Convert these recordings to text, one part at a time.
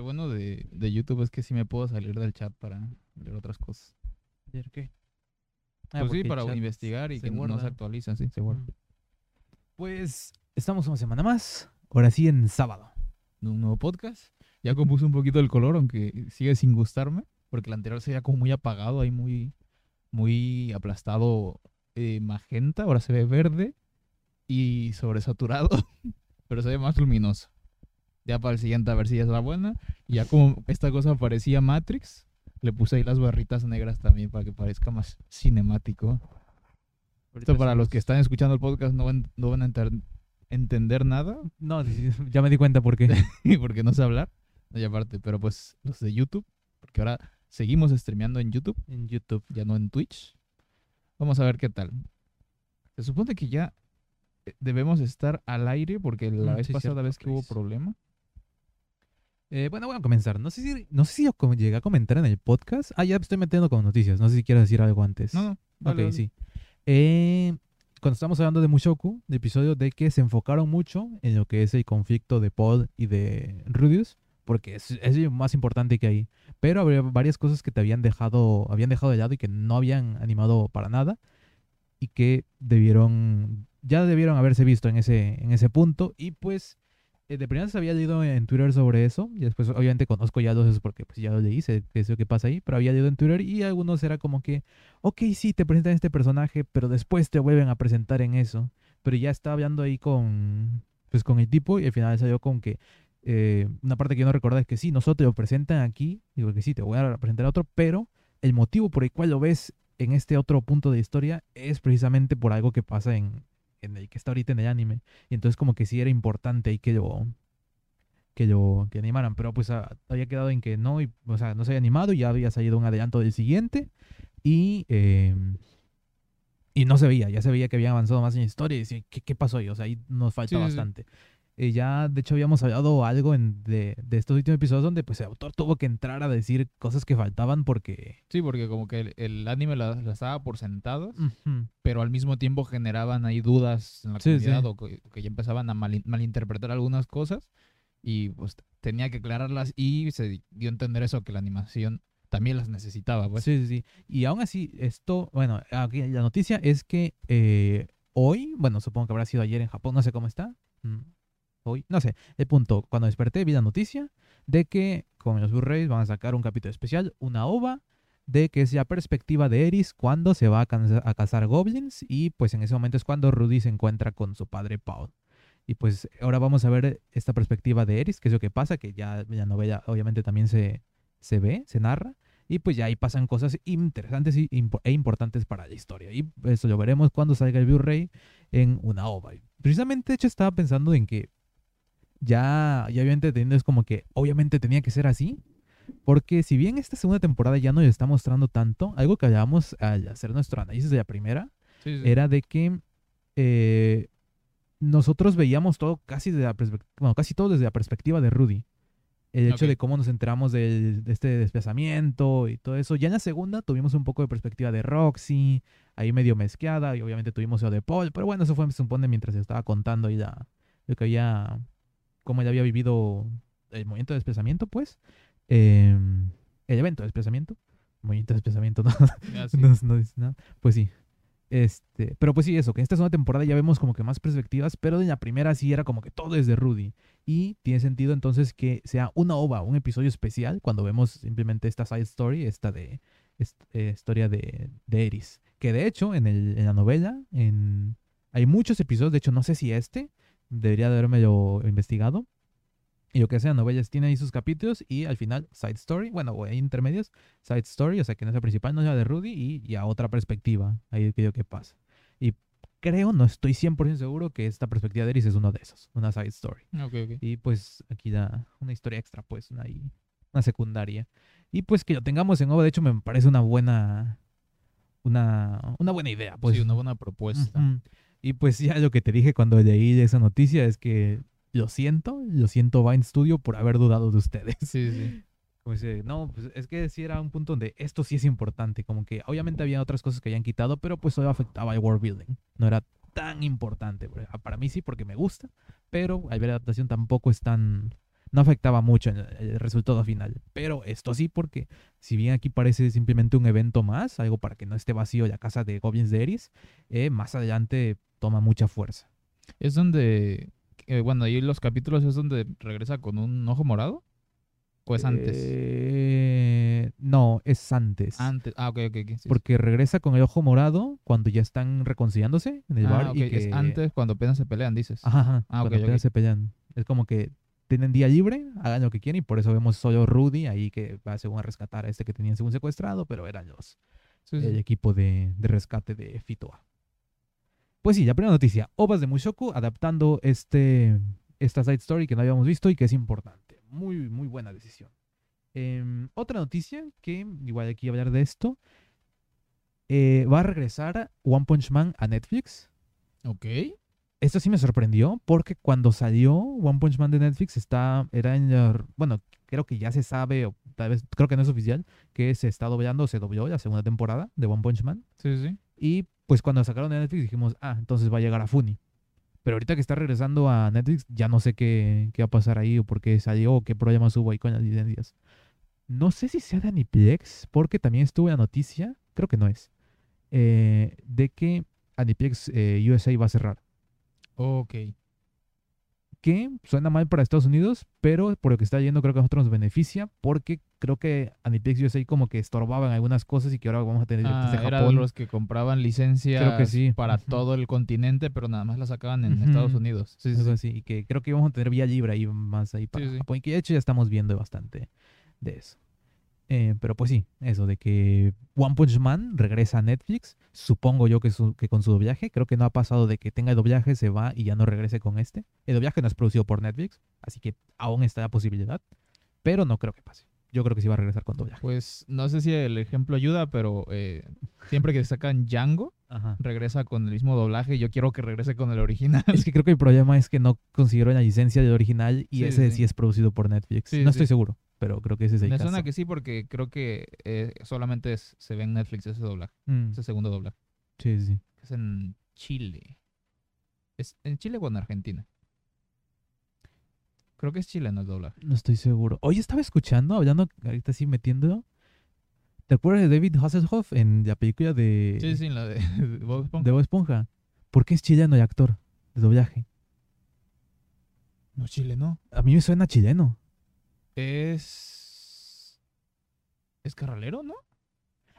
Lo bueno de, de YouTube es que sí me puedo salir del chat para ver otras cosas. ¿Por qué? pues Ah, sí, porque el para investigar y que no se guarda. actualiza, sí, se guarda. Pues estamos una semana más. Ahora sí en sábado. Un nuevo podcast. Ya compuse un poquito el color, aunque sigue sin gustarme, porque el anterior se veía como muy apagado, ahí muy, muy aplastado eh, magenta, ahora se ve verde y sobresaturado, pero se ve más luminoso. Ya para el siguiente a ver si ya es la buena. Y ya como esta cosa parecía Matrix, le puse ahí las barritas negras también para que parezca más cinemático. Esto para los que están escuchando el podcast no van, no van a enter- entender nada, No, ya me di cuenta por qué. porque no sé hablar. Y aparte, pero pues los de YouTube, porque ahora seguimos streameando en YouTube, en YouTube. ya no en Twitch. Vamos a ver qué tal. Se supone que ya eh, debemos estar al aire porque la Mm, vez sí, pasada cierto, vez que hubo problema. Eh, bueno, voy a comenzar. No sé si, no sé si com- llegué a comentar en el podcast. Ah, ya estoy metiendo con noticias. No sé si quieres decir algo antes. No, no. dale, ok, dale. sí. Eh, cuando estamos hablando de Mushoku, de episodio de que se enfocaron mucho en lo que es el conflicto de Paul y de Rudius, porque es, es lo más importante que hay. Pero había varias cosas que te habían dejado, habían dejado de lado y que no habían animado para nada y que debieron, ya debieron haberse visto en ese, en ese punto. Y pues, de primera se había leído en Twitter sobre eso, y después obviamente conozco ya los esos porque pues ya lo leí, sé qué es lo que pasa ahí, pero había leído en Twitter y algunos era como que, ok, sí, te presentan este personaje, pero después te vuelven a presentar en eso. Pero ya estaba hablando ahí con, pues con el tipo y al final salió con que eh, una parte que yo no recordaba es que sí, nosotros lo presentan aquí, digo que sí, te voy a presentar a otro, pero el motivo por el cual lo ves en este otro punto de historia es precisamente por algo que pasa en, en el que está ahorita en el anime. Y entonces como que sí era importante ahí que lo que lo que animaran, pero pues ah, había quedado en que no, y, o sea, no se había animado y ya había salido un adelanto del siguiente y eh, y no se veía, ya se veía que había avanzado más en la historia y decía, ¿qué, qué pasó ahí? O sea, ahí nos falta Sí, sí, sí. Eh, ya, de hecho, habíamos hablado algo en, de, de estos últimos episodios donde pues el autor tuvo que entrar a decir cosas que faltaban porque... Sí, porque como que el, el anime la, la estaba por sentadas, Ujú. pero al mismo tiempo generaban ahí dudas en la Sí, comunidad sí. o que, que ya empezaban a malin- malinterpretar algunas cosas y pues tenía que aclararlas y se dio a entender eso, que la animación también las necesitaba, pues. Sí, sí, sí. Y aún así, esto, bueno, aquí la noticia es que eh, hoy, bueno, supongo que habrá sido ayer en Japón, no sé cómo está. mm, Hoy, no sé. El punto, cuando desperté vi la noticia de que con los Blu-rays van a sacar un capítulo especial, una ova, de que es la perspectiva de Eris cuando se va a, a cazar goblins y pues en ese momento es cuando Rudy se encuentra con su padre Paul. Y pues ahora vamos a ver esta perspectiva de Eris, que es lo que pasa, que ya la novela obviamente también se, se ve, se narra. Y pues ya ahí pasan cosas interesantes e importantes para la historia. Y eso lo veremos cuando salga el Blu-ray en una ova. Precisamente, de hecho, estaba pensando en que ya, ya obviamente entendiendo es como que obviamente tenía que ser así. Porque si bien esta segunda temporada ya no le está mostrando tanto, algo que hablábamos al hacer nuestro análisis de la primera, Sí, sí. era de que eh, nosotros veíamos todo casi, de la bueno, casi todo desde la perspectiva de Rudy. El hecho de cómo nos enteramos del- de, este desplazamiento y todo eso. Ya en la segunda tuvimos un poco de perspectiva de Roxy, ahí medio mezclada, y obviamente tuvimos lo de Paul, pero bueno, eso fue, se supone, mientras estaba contando ahí la, lo que había, cómo él había vivido el movimiento de desplazamiento, pues. Em, el evento de desplazamiento. Movimiento de desplazamiento, ¿no? Ya, sí. no, no dice nada. Pues sí. Este, pero pues sí, eso, que en esta segunda temporada ya vemos como que más perspectivas, pero en la primera sí era como que todo es de Rudy. Y tiene sentido entonces que sea una ova, un episodio especial, cuando vemos simplemente esta side story, esta de est- eh, historia de, de Eris. Que de hecho, en, el, en la novela, en, hay muchos episodios, de hecho, no sé si este, debería de haberme lo investigado. Y lo que sea, novelas tiene ahí sus capítulos y al final, side story, bueno, o hay intermedios, side story, o sea que no es la principal, no es la de Rudy y ya otra perspectiva, ahí que que pasa. Y creo, no estoy 100% seguro que esta perspectiva de Eris es uno de esos, una side story. Ok, ok. Y pues aquí da una historia extra, pues, una, una secundaria. Y pues que lo tengamos en OVA, de hecho me parece una buena, una, una buena idea, pues. sí, una buena propuesta. Ujú. Y pues ya lo que te dije cuando leí esa noticia es que lo siento, lo siento Vine Studio por haber dudado de ustedes. Sí, sí. Como dice, no, pues es que sí era un punto donde esto sí es importante, como que obviamente había otras cosas que habían quitado, pero pues solo afectaba al world building, no era tan importante. Para mí sí porque me gusta, pero al ver la adaptación tampoco es tan no afectaba mucho el resultado final. Pero esto sí, porque si bien aquí parece simplemente un evento más, algo para que no esté vacío la casa de Goblins de Eris, eh, más adelante toma mucha fuerza. Es donde, eh, bueno, ahí los capítulos es donde regresa con un ojo morado. ¿O es antes? Eh, no, es antes. Antes. Ah, ok, ok. sí. Porque regresa con el ojo morado cuando ya están reconciliándose en el Ah, bar. y es que... antes cuando apenas se pelean, dices. Ajá, ajá, Ah, cuando ok, apenas se pelean. Es como que tienen día libre, hagan lo que quieren y por eso vemos solo Rudy ahí que va según a rescatar a este que tenían según secuestrado, pero eran los Sí, sí. el equipo de, de rescate de Fitoa. Pues sí, la primera noticia, Ovas de Mushoku adaptando este esta side story que no habíamos visto y que es importante. Muy muy buena decisión. Em, otra noticia que igual aquí hablar de esto eh, va a regresar One Punch Man a Netflix. Ok. Esto sí me sorprendió porque cuando salió One Punch Man de Netflix está, era en bueno, creo que ya se sabe, o tal vez, creo que no es oficial, que se está doblando, se dobló la segunda temporada de One Punch Man. Sí, sí. Y pues cuando sacaron de Netflix dijimos, ah, entonces va a llegar a Funny. Pero ahorita que está regresando a Netflix, ya no sé qué, qué va a pasar ahí o por qué salió o qué problemas hubo ahí con las licencias. No sé si sea de Aniplex, porque también estuve la noticia, creo que no es, eh, de que Aniplex eh, USA va a cerrar. Ok. Que suena mal para Estados Unidos, pero por lo que está yendo creo que a nosotros nos beneficia porque creo que Aniplex USA como que estorbaban algunas cosas y que ahora vamos a tener Ah, de eran Japón. los que compraban licencias sí. para todo el continente, pero nada más la sacaban en. Estados Unidos. Sí, sí, sí. y que creo que íbamos a tener vía libre ahí más ahí para. Japón, y que de hecho ya estamos viendo bastante de eso. Eh, pero pues sí, eso de que One Punch Man regresa a Netflix, supongo yo que, su- que con su doblaje, creo que no ha pasado de que tenga el doblaje, se va y ya no regrese con este. El doblaje no es producido por Netflix, así que aún está la posibilidad, pero no creo que pase. Yo creo que sí va a regresar con doblaje. Pues no sé si el ejemplo ayuda, pero eh, siempre que sacan Django, Ajá. regresa con el mismo doblaje. Yo quiero que regrese con el original. Es que creo que el problema es que no consiguieron la licencia del original y Sí, ese sí. sí es producido por Netflix. Sí, no estoy seguro, pero creo que ese es el Me caso. suena que sí, porque creo que eh, solamente es- se ve en Netflix ese doblaje, Mm, ese segundo doblaje. sí, sí. es en Chile. ¿Es en Chile o en Argentina? Creo que es chileno el doblaje. No estoy seguro. Hoy estaba escuchando, hablando, ahorita sí metiendo. ¿Te acuerdas de David Hasselhoff en la película de, Sí, sí, la de Bob Esponja. de Bob Esponja? ¿Por qué es chileno el actor de doblaje? No, chileno. A mí me suena chileno. Es. Es carralero, ¿no?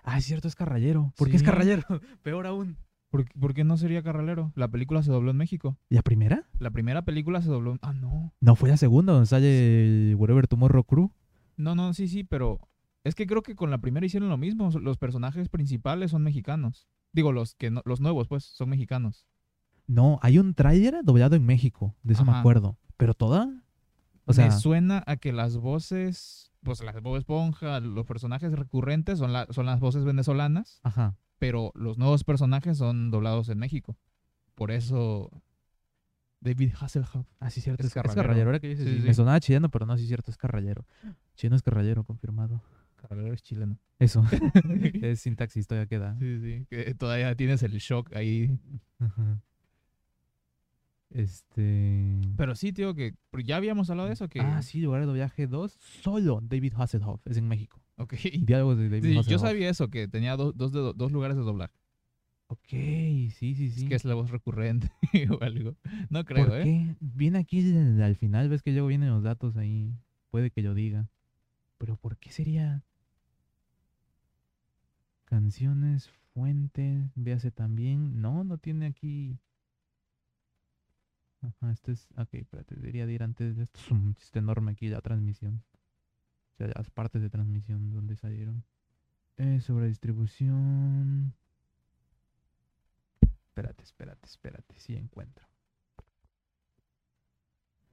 Ah, es cierto, es carrallero. ¿Por qué es Sí. carrallero? Peor aún. ¿Por, qué- por qué no sería carralero? La película se dobló en México. ¿La primera? La primera película se dobló. en- Ah, no. No, fue la segunda donde sale el Wherever Tomorrow Crew. No, no, sí, sí, pero. Es que creo que con la primera hicieron lo mismo. Los personajes principales son mexicanos. Digo, los que no- los nuevos, pues, son mexicanos. No, hay un tráiler doblado en México, de eso me acuerdo. Pero toda, o sea, Me suena a que las voces, pues las Bob Esponja, los personajes recurrentes son, la- son las voces venezolanas, ajá. pero los nuevos personajes son doblados en México. Por eso David Hasselhoff. Ah, sí, cierto. Es Es, es carrallero. carrallero. Ahora que dices, Sí, sí, sí. me sonaba chileno, pero no, sí, cierto, es carrallero. Chileno es carrallero, confirmado. Carralero es chileno. Eso. es sintaxis, todavía queda. Sí, sí, que todavía tienes el shock ahí. Ajá. Este. Pero sí, tío, que ya habíamos hablado de eso, que... Ah, sí, lugar de doblaje 2, solo David Hasselhoff, es en México. Ok. Diálogos de David Sí, Hasselhoff. yo sabía eso, que tenía dos, dos, de- dos lugares de doblar. Ok, sí, sí, sí. Es que es la voz recurrente o algo. No creo, ¿Por ¿eh? qué? Viene aquí al al final, ves que luego vienen los datos ahí. Puede que yo diga. Pero ¿por qué sería? Canciones, fuentes, véase también. No, no tiene aquí. Ajá, esto es. Ok, espérate, debería de ir antes de esto. Es un chiste enorme aquí la transmisión. O sea, las partes de transmisión donde salieron. Eh, sobre distribución. Espérate, espérate, espérate. Sí encuentro.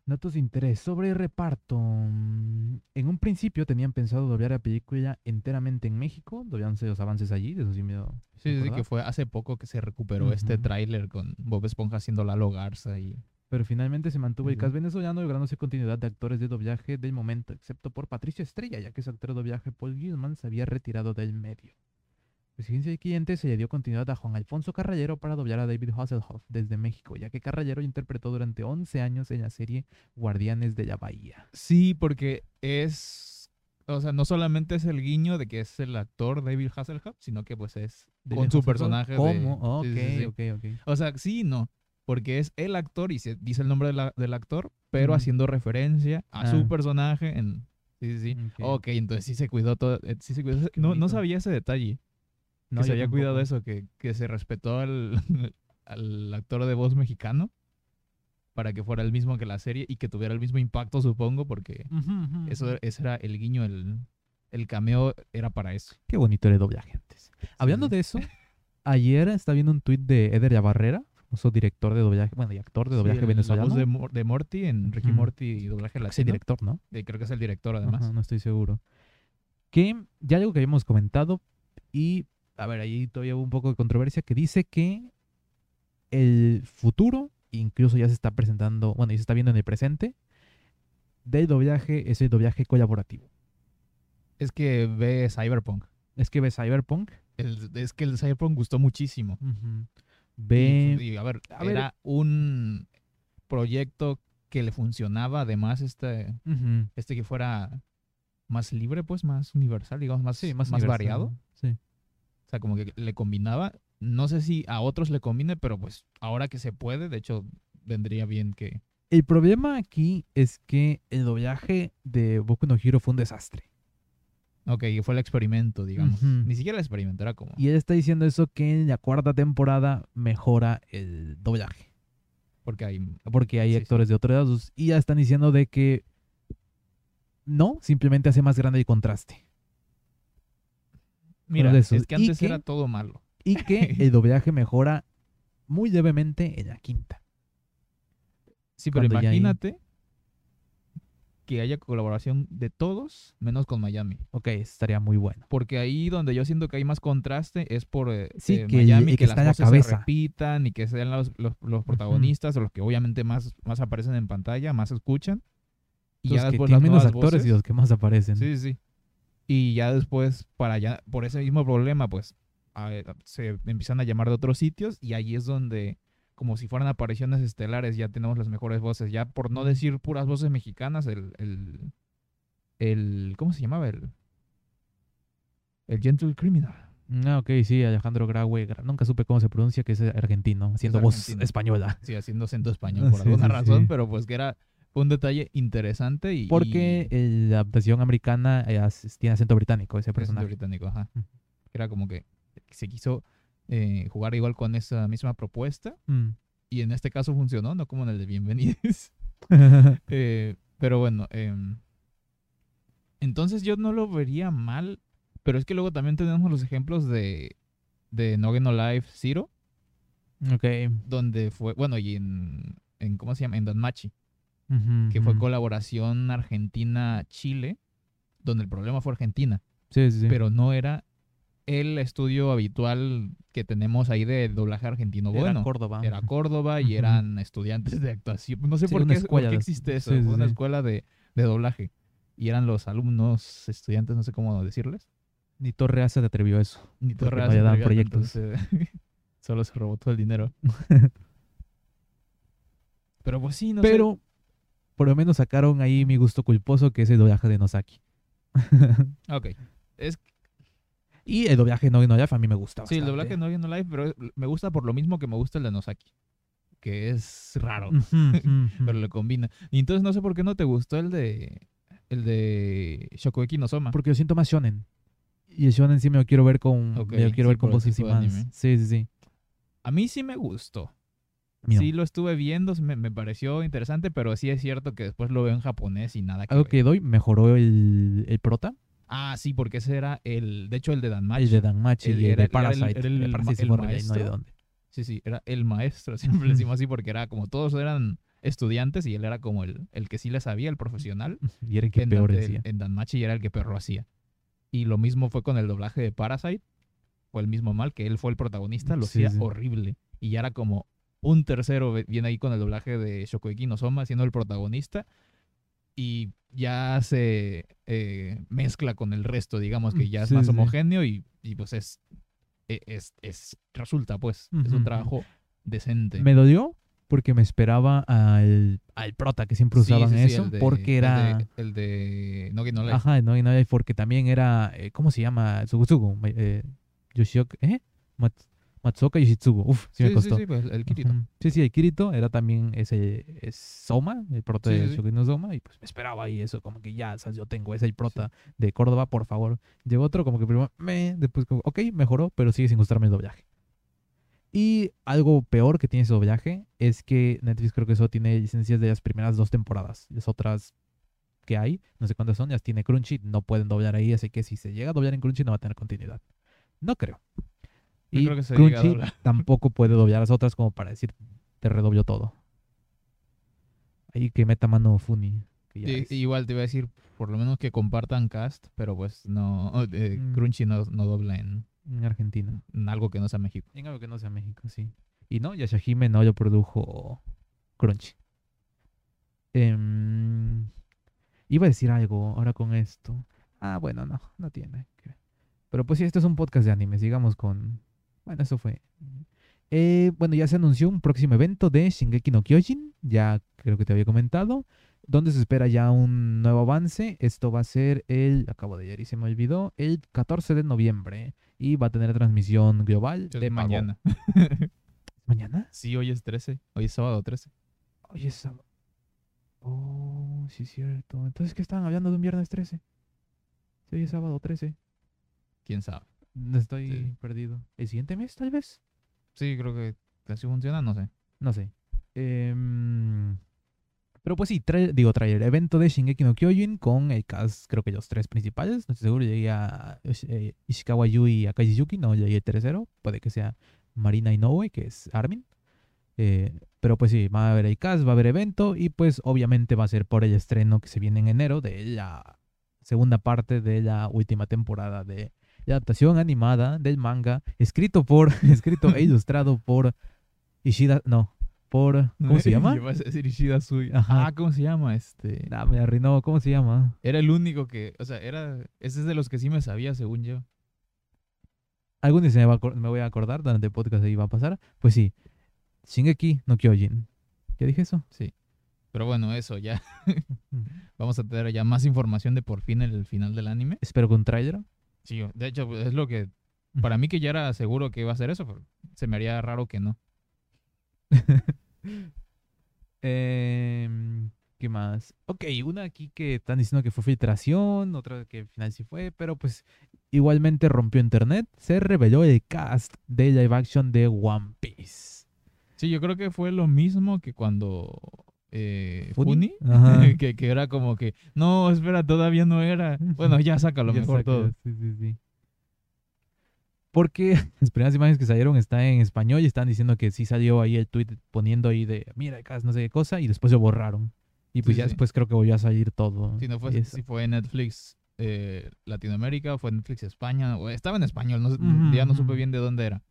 Datos de interés sobre reparto. En un principio tenían pensado doblar la película enteramente en México, doblándose los avances allí, de eso sí me Sí, sí, que fue hace poco que se recuperó este tráiler con Bob Esponja haciendo Lalo Garza y... Pero finalmente se mantuvo el cast venezolano, lográndose continuidad de actores de doblaje del momento, excepto por Patricio Estrella, ya que su actor de doblaje Paul Gilman se había retirado del medio. Residencia de clientes se le dio continuidad a Juan Alfonso Carrallero para doblar a David Hasselhoff desde México, ya que Carrallero interpretó durante 11 años en la serie Guardianes de la Bahía. Sí, porque es. O sea, no solamente es el guiño de que es el actor David Hasselhoff, sino que pues es David con su personaje. de- ¿Cómo? sí, ok, sí, sí. ok, ok. O sea, sí no. Porque es el actor y se dice el nombre de la- del actor, pero haciendo referencia a Ah. su personaje en. Sí, sí, sí. Ok. Ok, entonces sí se cuidó todo. eh, Sí se cuidó. No, no sabía ese detalle. No, que se había cuidado tampoco. eso, que, que se respetó al, al actor de voz mexicano para que fuera el mismo que la serie y que tuviera el mismo impacto, supongo, porque Ujú, ujú, eso, ese era el guiño, el, el cameo era para eso. Qué bonito el doblaje antes. Hablando de eso, ayer estaba viendo un tuit de Eder Yabarrera, famoso director de doblaje, bueno, y actor de Sí, doblaje el- venezolano. La voz de, Mor- de Morty en Ricky. Morty y doblaje Sí, latino. director, ¿no? Eh, creo que es el director, además. Ajá, no estoy seguro. Que ya algo que habíamos comentado y, a ver, ahí todavía hubo un poco de controversia, que dice que el futuro, incluso ya se está presentando, bueno, ya se está viendo en el presente, del doblaje es el doblaje colaborativo. Es que ve Cyberpunk. Es que ve Cyberpunk, El- es que el Cyberpunk gustó muchísimo. Y, ve... y, a ver, a ver. era un proyecto que le funcionaba, además, este, este que fuera más libre, pues, más universal, digamos, más, sí, más, variado. Sí. O sea, como que le combinaba. No sé si a otros le combine, pero pues ahora que se puede, de hecho, vendría bien que... El problema aquí es que el doblaje de Boku no Hero fue un desastre. Ok, fue el experimento, digamos. Ni siquiera el experimento, era como... Y él está diciendo eso que en la cuarta temporada mejora el doblaje. Porque hay... Porque hay Sí, sí. actores de otros lados. Y ya están diciendo de que no, simplemente hace más grande el contraste. Mira, de esos. es que ¿Y antes era todo malo. Y que el doblaje mejora muy levemente en la quinta. Sí, pero Cuando imagínate que haya colaboración de todos, menos con Miami. Ok, estaría muy bueno. Porque ahí donde yo siento que hay más contraste es por eh, Sí, eh, que Miami, el que, que las cabeza. se repitan y que sean los, los, los protagonistas o los que obviamente más, más aparecen en pantalla, más escuchan. Y Los ya que después tienen las menos nuevas actores y los que más aparecen. Sí, sí. Y ya después, para allá, por ese mismo problema, pues a se empiezan a llamar de otros sitios y ahí es donde, como si fueran apariciones estelares, ya tenemos las mejores voces. Ya por no decir puras voces mexicanas, el, el, el ¿cómo se llamaba? El, el Gentle Criminal. Ah, ok, sí, Alejandro Graue. Gra- Nunca supe cómo se pronuncia, que es argentino, haciendo voz argentino. española. Sí, haciendo acento español por Sí, alguna sí, razón, sí. pero pues que era un detalle interesante y... Porque y- la adaptación americana eh, tiene acento británico, ese acento personaje. británico, ajá. Era como que se quiso eh, jugar igual con esa misma propuesta Mm. y en este caso funcionó, no como en el de Bienvenidos. Eh, pero bueno, em, entonces yo no lo vería mal, pero es que luego también tenemos los ejemplos de, de No Game No Life Zero, ok. donde fue, bueno, y en, en ¿cómo se llama? En Danmachi, Ujú, que fue colaboración Argentina-Chile, donde el problema fue Argentina, Sí, sí, sí. pero no era el estudio habitual que tenemos ahí de doblaje argentino. Era bueno, Córdoba. era Córdoba y eran estudiantes de actuación. No sé Sí, por, qué, por existe eso. sí, sí, Fue una escuela de, de doblaje. Y eran los alumnos, estudiantes, no sé cómo decirles. Ni Torre A se atrevió a eso. Ni Porque Torre no le daban Ace, proyectos. entonces, solo se robó todo el dinero. Pero pues sí, no Pero por lo menos sacaron ahí mi gusto culposo, que es el doblaje de Nosaki. Ok. Es, y el doblaje de No No Life a mí me gusta sí, el doblaje no viendo live, pero me gusta por lo mismo que me gusta el de Nosaki. Que es raro. Pero le combina. Y entonces no sé por qué no te gustó el de el de Shokugeki no Soma. Porque yo siento más shonen. Y el shonen sí me lo quiero ver con, Ok, me lo quiero sí, ver con voces y más. Sí, sí, sí. A mí sí me gustó. Mío. Sí lo estuve viendo, me, me pareció interesante, pero sí es cierto que después lo veo en japonés y nada que Algo ver. que doy, mejoró el, el prota, Ah, sí, porque ese era el, de hecho el de Danmachi. el de Danmachi El- y el era- de era el- Parasite. era el Parasite el ya no maestro. dónde. Sí, sí, era el maestro, siempre le decimos así porque era como todos eran estudiantes y él era como el, el que sí le sabía, el profesional. Y era el que en, peor Dan- decía. en Danmachi era el que peor lo hacía. Y lo mismo fue con el doblaje de Parasite. Fue el mismo mal, que él fue el protagonista, lo Sí, hacía sí. horrible. Y ya era como un tercero, viene ahí con el doblaje de Shokugeki no Soma, siendo el protagonista. Y ya se eh, mezcla con el resto, digamos que ya es Sí, más sí. homogéneo y, y pues es e- es, es resulta, pues, es un trabajo decente. Me dolió porque me esperaba al, al prota que siempre usaban sí, eso, el de- porque el era... de- El de, No No Life. Ajá, no, y no, porque también era, eh, ¿cómo se llama? Tsugutsugu, eh, Yoshioka, ¿eh? Mat- Matsuoka Yoshitsugu, uf, sí, me sí, costó. sí, pues, el Kirito. Sí, sí, el Kirito era también ese es Soma, el prota Sí, de sí, sí. Shogun no Soma, y pues me esperaba ahí eso, como que ya, o sea, yo tengo, es el prota de Córdoba, por favor. Llegó otro, como que primero, me, después como, ok, mejoró, pero sigue sin gustarme el doblaje. Y algo peor que tiene ese doblaje es que Netflix creo que solo tiene licencias de las primeras dos temporadas. Las otras que hay, no sé cuántas son, ya tiene Crunchy, no pueden doblar ahí, así que si se llega a doblar en Crunchy no va a tener continuidad. No creo. Y creo que se a Crunchy doblar. tampoco puede doblar las otras como para decir, te redobló todo. Ahí que meta mano Funi. que ya Sí, igual te iba a decir, por lo menos que compartan cast, pero pues no. eh, Mm. Crunchy no, no dobla en, en Argentina. en algo que no sea México. En algo que no sea México, sí. Y no, Yashahime no lo produjo Crunchy. Em, iba a decir algo ahora con esto. Ah, bueno, no, no tiene. Pero pues sí, este es un podcast de anime. Sigamos con... Bueno, eso fue. Eh, bueno, ya se anunció un próximo evento de Shingeki no Kyojin. Ya creo que te había comentado. Donde se espera ya un nuevo avance. Esto va a ser el... Acabo de ayer y se me olvidó. El 14 de noviembre. Y va a tener transmisión global de mañana. ¿Mañana? sí, hoy es 13. Hoy es sábado 13. Hoy es sábado. Oh, sí es cierto. Entonces, ¿qué estaban hablando de un viernes 13? Sí, hoy es sábado 13. ¿Quién sabe? Estoy Sí. perdido. ¿El siguiente mes, tal vez? Sí, creo que así funciona, no sé. No sé. Em, pero pues sí, tra- digo trailer, evento de Shingeki no Kyojin con el cast, creo que los tres principales. No estoy seguro, llegué a eh, Ishikawa Yui y Yuki, no llegué el tercero. Puede que sea Marina Inoue, que es Armin. Eh, pero pues sí, va a haber el cast, va a haber evento y pues obviamente va a ser por el estreno que se viene en enero de la segunda parte de la última temporada de adaptación animada del manga escrito por, escrito e ilustrado por Ishida, no, por, ¿cómo se llama? Vas a decir Ishida Sui. Ajá. Ah, ¿cómo se llama? Este. Nah, me arruinó, ¿cómo se llama? Era el único que. O sea, era. Ese es de los que sí me sabía, según yo. Algún día se me, va a me voy a acordar, durante el podcast ahí va a pasar. Pues sí, Shingeki no Kyojin. ¿Ya dije eso? Sí. Pero bueno, eso ya. Vamos a tener ya más información de por fin el final del anime. Espero con trailer. Sí, de hecho, es lo que. Para mí que ya era seguro que iba a ser eso, pero se me haría raro que no. Em, ¿Qué más? Ok, una aquí que están diciendo que fue filtración, otra que al final sí fue, pero pues igualmente rompió internet. Se reveló el cast de live action de One Piece. Sí, yo creo que fue lo mismo que cuando. Eh, Ajá. que, que era como que, no, espera, todavía no era. Bueno, ya saca lo Ya mejor todo. Sí, sí, sí. Porque las primeras imágenes que salieron están en español y están diciendo que sí salió ahí el tweet poniendo ahí de mira, cast no sé qué cosa, y después lo borraron. Y pues Sí, ya sí. después creo que volvió a salir todo. Si no fue, si fue Netflix eh, Latinoamérica fue Netflix España, o estaba en español, no, ya no supe bien de dónde era.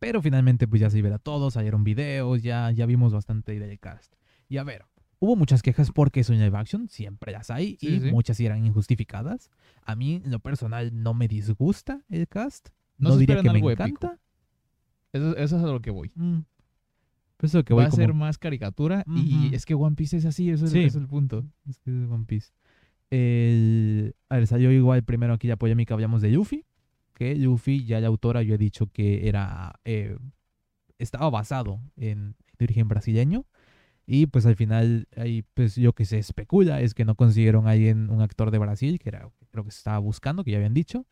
Pero finalmente pues ya se verá todo, salieron videos, ya, ya vimos bastante del cast. Y a ver, hubo muchas quejas porque es un live action, siempre las hay, Sí, y sí. muchas eran injustificadas. A mí, en lo personal, no me disgusta el cast. No No, diría que me encanta. Eso, eso es a lo que voy. Mm. Pues eso que Va a como- ser más caricatura y es que One Piece es así, eso es, Sí. ese es el punto. Es que es One Piece. El, a ver, salió igual primero aquí la polémica, hablamos de Luffy. Que Luffy, ya la autora, yo he dicho que era. eh, estaba basado en de origen brasileño. Y pues al final, ahí pues lo que se especula es que no consiguieron a alguien, un actor de Brasil, que era creo que se estaba buscando, que ya habían dicho.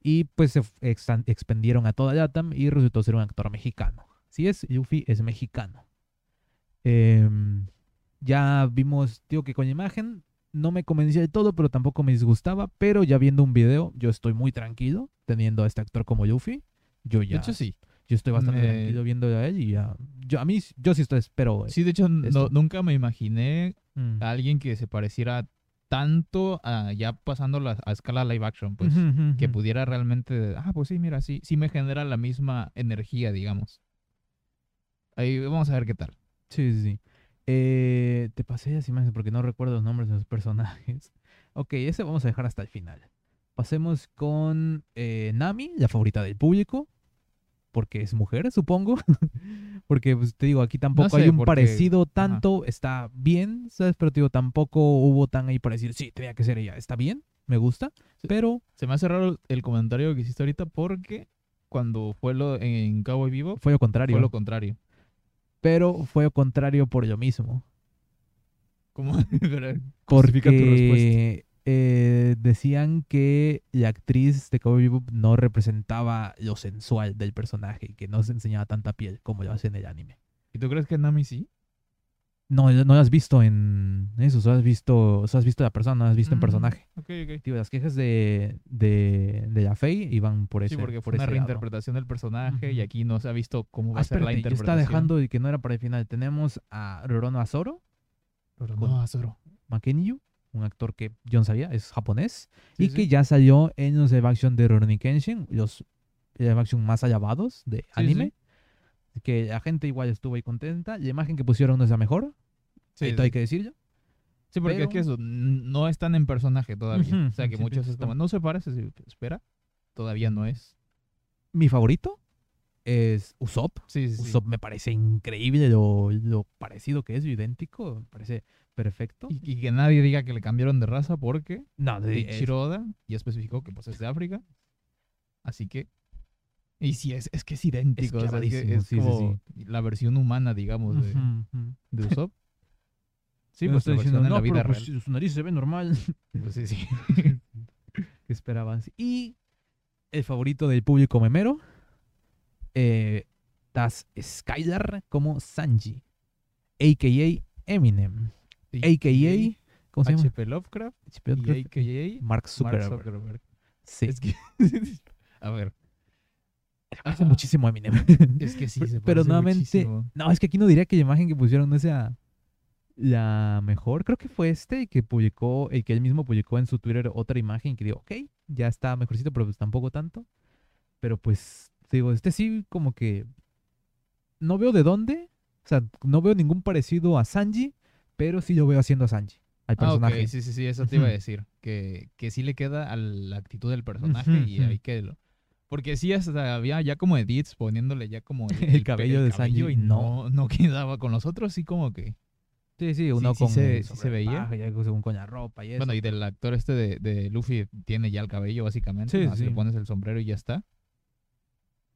Y pues se expandieron a toda Latam y resultó ser un actor mexicano. Si es, Luffy es mexicano. Em, ya vimos, digo que con la imagen no me convencía de todo, pero tampoco me disgustaba. Pero ya viendo un video, yo estoy muy tranquilo teniendo a este actor como Luffy. Yo ya, De hecho, sí. Yo estoy bastante me- tranquilo viendo a él y ya, yo a mí, yo sí estoy, espero. Sí, de hecho, no- nunca me imaginé Mm. a alguien que se pareciera tanto a ya pasando la, a escala live action, pues. Que pudiera realmente, ah, pues sí, mira, sí, sí me genera la misma energía, digamos. Ahí vamos a ver qué tal. Sí, sí, sí. Eh, te pasé las imágenes porque no recuerdo los nombres de los personajes. Ok, ese vamos a dejar hasta el final. Pasemos con eh, Nami, la favorita del público. Porque es mujer, supongo. porque, pues, te digo, aquí tampoco sé, hay un porque- parecido tanto. Está bien, ¿sabes? Pero te digo, tampoco hubo tan ahí para decir, sí, tenía que ser ella. Está bien, me gusta. Pero Se me hace raro el comentario que hiciste ahorita porque cuando fue lo en Cowboy Vivo fue lo contrario. fue lo contrario. Pero fue lo contrario por yo mismo. ¿Cómo? Justifica tu respuesta. Eh, decían que la actriz de Cowboy Bebop no representaba lo sensual del personaje y que no se enseñaba tanta piel como lo hace en el anime. ¿Y tú crees que Nami sí? No, no lo has visto en eso, solo has visto, solo has visto a la persona, no has visto en Mm, personaje. Ok, ok. Tío, las quejas de, de, de la Fei iban por ese Sí, porque por fue una ese lado. reinterpretación del personaje y aquí no se ha visto cómo va Ah, a ser la espérate, interpretación. está dejando y que no era para el final. Tenemos a Rorono Azoro, Pero con- no, Azoro. Makenyu, un actor que yo no sabía, es japonés. Sí, y sí. que ya salió en los live action de Rurouni Kenshin, los live action más alabados de anime. Que la gente igual estuvo ahí contenta. La imagen que pusieron no es la mejor, Sí, esto hay sí. que decirlo. Sí, porque es que pero- eso, no están en personaje todavía. Ujú, o sea, que sí, muchos sí, es como, no se parece, sí, espera, todavía no es. Mi favorito es Usopp. Sí, sí, sí. Usopp me parece increíble lo, lo parecido que es, lo idéntico, me parece perfecto. Y, y que nadie diga que le cambiaron de raza porque no, de- es- Ichiro Oda ya especificó que pues es de África. Así que... Y sí, es, es que es idéntico. o sea, es, que es sí, sí, como la versión humana, digamos, de, de Usopp. Sí, pues versión diciendo, en la "No, vida pero, pues, real. su nariz se ve normal. Pues sí, sí. que esperabas. Y el favorito del público memero, eh, Das Skylar como Sanji, a.k.a. Eminem, a.k.a. ¿Cómo se llama? HP Lovecraft HP y a.k.a. Mark Mark Zuckerberg. Sí, Es que... a ver. parece muchísimo a Eminem. Es que sí, Pero- se nuevamente- muchísimo. no, es que aquí no diría que la imagen que pusieron no sea la mejor. Creo que fue este que publicó, el que él mismo publicó en su Twitter otra imagen que digo, ok, ya está mejorcito, pero pues tampoco tanto. Pero pues, digo, este sí como que no veo de dónde. O sea, no veo ningún parecido a Sanji, pero sí lo veo haciendo a Sanji, al Ah, personaje. sí, sí, sí, eso te iba a decir. Que, que sí le queda a la actitud del personaje y ujú. hay que... Lo... Porque sí, hasta había ya como edits poniéndole ya como El pe- cabello de Sanji, y no, no quedaba con los otros, sí como que... Sí, sí, uno sí con se- el sí se veía. ya según con la ropa y eso. Bueno, y del actor este de, de Luffy tiene ya el cabello básicamente. Sí, sí. Le pones el sombrero y ya está.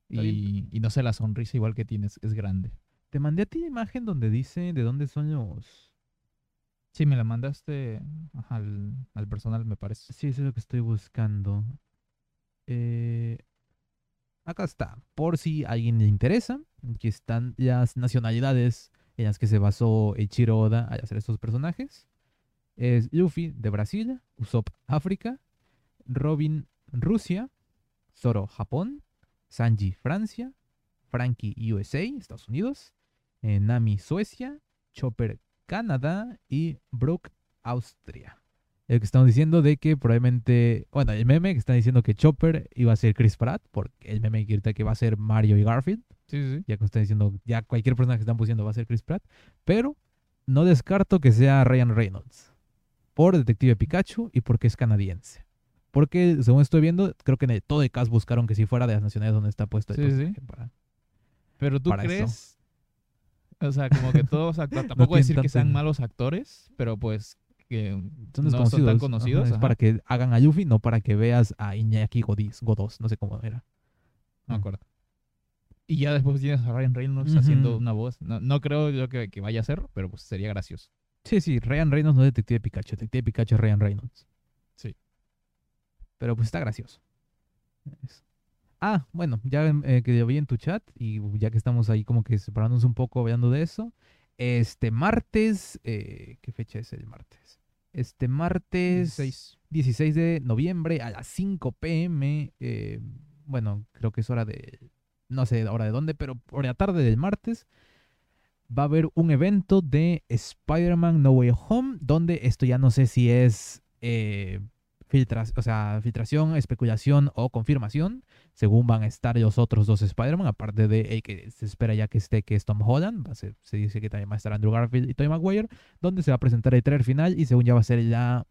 Está Y, y no sé, la sonrisa igual que tienes es grande. Te mandé a ti la imagen donde dice de dónde son los... Sí, me la mandaste al personal, me parece. Sí, eso es lo que estoy buscando. Eh, acá está. Por si a alguien le interesa, aquí están las nacionalidades en las que se basó Eiichiro Oda al hacer estos personajes. Es Luffy de Brasil, Usopp África, Robin Rusia, Zoro Japón, Sanji Francia, Frankie USA Estados Unidos, eh, Nami Suecia, Chopper Canadá y Brooke Austria. El que estamos diciendo de que probablemente, bueno, el meme que está diciendo que Chopper iba a ser Chris Pratt, porque el meme que ahorita que va a ser Mario y Garfield, Sí, sí, ya que están diciendo, ya cualquier persona que están pusiendo va a ser Chris Pratt, pero no descarto que sea Ryan Reynolds, por Detective Pikachu y porque es canadiense. Porque, según estoy viendo, creo que en el- todo el cast buscaron que si fuera de las nacionalidades donde está puesto el Sí, sí. para- Pero tú eso. O sea, como que todos actores... Tampoco decir que sean malos actores, pero pues que Son no son tan Ajá, conocidos. es para que hagan a Luffy, no para que veas a Iñaki Godis, Godos, no sé cómo era. No me acuerdo. Y ya después tienes a Ryan Reynolds haciendo una voz. No, no creo yo que, que vaya a ser, pero pues sería gracioso. Sí, sí, Ryan Reynolds no es Detective Pikachu. Detective Pikachu es Ryan Reynolds. Sí. Pero pues está gracioso. Es- Ah, bueno, ya eh, que lo vi en tu chat y ya que estamos ahí como que separándonos un poco hablando de eso. Este martes, eh, ¿qué fecha es el martes? Este martes 16. 16 de noviembre a las 5 pm. eh, bueno, creo que es hora de. No sé hora de dónde, pero por la tarde del martes va a haber un evento de Spider-Man No Way Home. Donde esto ya no sé si es. Filtras- o sea, filtración, especulación o confirmación. Según van a estar los otros dos Spider-Man, aparte de el que se espera ya que esté, que es Tom Holland. Se dice que también va a estar Andrew Garfield y Tobey Maguire. Donde se va a presentar el trailer final y según ya va a ser la